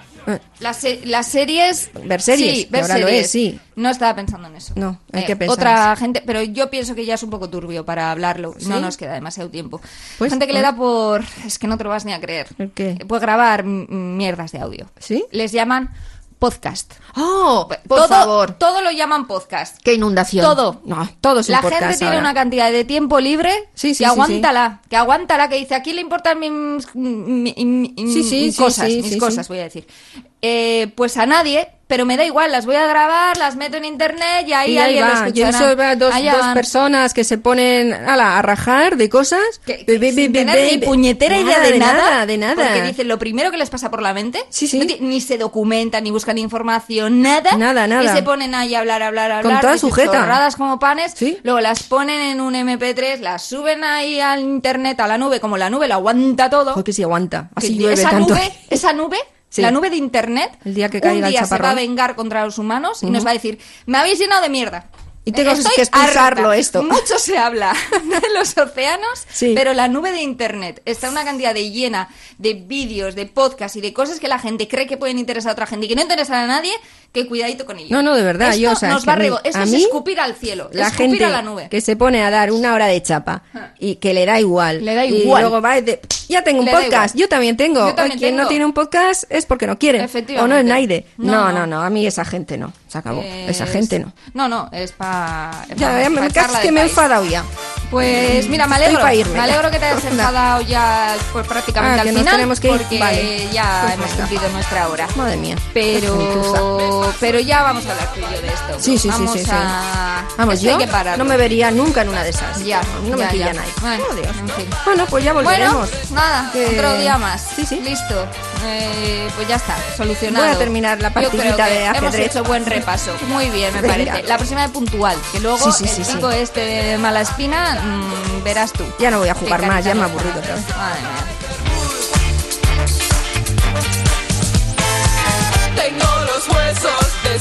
las, las series... Ver series, Sí, ver ahora lo series. es, sí. No estaba pensando en eso. No, hay Eh, que pensar. Otra gente, pero yo pienso que ya es un poco turbio para hablarlo. ¿Sí? No nos queda demasiado tiempo. Pues, gente que le da por... Es que no te lo vas ni a creer. ¿El qué? Puede grabar mierdas de audio. ¿Sí? Les llaman podcast. ¡Oh! Por todo, favor. Todo lo llaman podcast. ¡Qué inundación! Todo. No, todo es La podcast gente tiene ahora. una cantidad de tiempo libre Sí, sí, que sí, aguántala, que aguántala, que dice, aquí le importan mis, mis cosas, mis cosas, voy a decir. Eh, pues a nadie, pero me da igual, las voy a grabar, las meto en internet y ahí Y ahí alguien lo va. Escuchará. visto va, dos, dos personas que se ponen ala, a rajar de cosas. Be- be- sin be- tener be- ni puñetera idea de, de nada, nada, de nada. Porque dicen lo primero que les pasa por la mente. no ti- ni se documentan, ni buscan información, nada. Nada, nada. Y se ponen ahí a hablar, hablar, Con hablar. toda dicen sujeta. chorradas como panes. Luego las ponen en un MP3, las suben ahí al internet, a la nube, como la nube lo aguanta todo. Joder, que si aguanta. Así que llueve esa tanto. nube, esa nube, Sí. la nube de internet, El día que un caiga el día se va a vengar contra los humanos y nos va a decir, me habéis llenado de mierda. Y tengo Estoy que expulsarlo harta. esto. Mucho se habla de los océanos, Sí. pero la nube de internet está una cantidad de llena de vídeos, de podcasts y de cosas que la gente cree que pueden interesar a otra gente y que no interesan a nadie, que cuidadito con ello. No, no, de verdad, Esto yo, o sea, nos es que va a mí- rego- Esto a es mí, escupir al cielo, La escupir gente a la nube. que se pone a dar una hora de chapa y que le da igual. Le da Y igual. luego va y de, ya tengo un Le podcast, yo también tengo. Yo también Ay, Quien no tiene un podcast es porque no quiere. O no es naide. No, No, no. no, a mí esa gente no. Se acabó. Esa Es- gente no. No, no, es para. Ya, me que me he enfadado ya. Pues mira, me alegro. me alegro que te hayas enfadado ya pues, prácticamente Ah, al que nos final. tenemos que ir. Porque Vale. ya Pues hemos venga. cumplido nuestra hora. Madre mía. Pero, pero ya vamos a hablar tú de esto. Vamos a... Vamos, yo que no me vería nunca en una de esas. Ya, no me ya. nadie. Bueno, oh, Dios. Bueno, pues ya volveremos. Nada, otro día más. Listo. Eh, pues ya está, solucionado. Voy a terminar la partidita de ajedrez. Hemos hecho buen repaso. Muy bien, me parece. La próxima de puntual, que luego sí, sí, este de mala espina, mm, verás tú. Ya no voy a jugar más, ya me ha aburrido. Madre mía. Tengo huesos de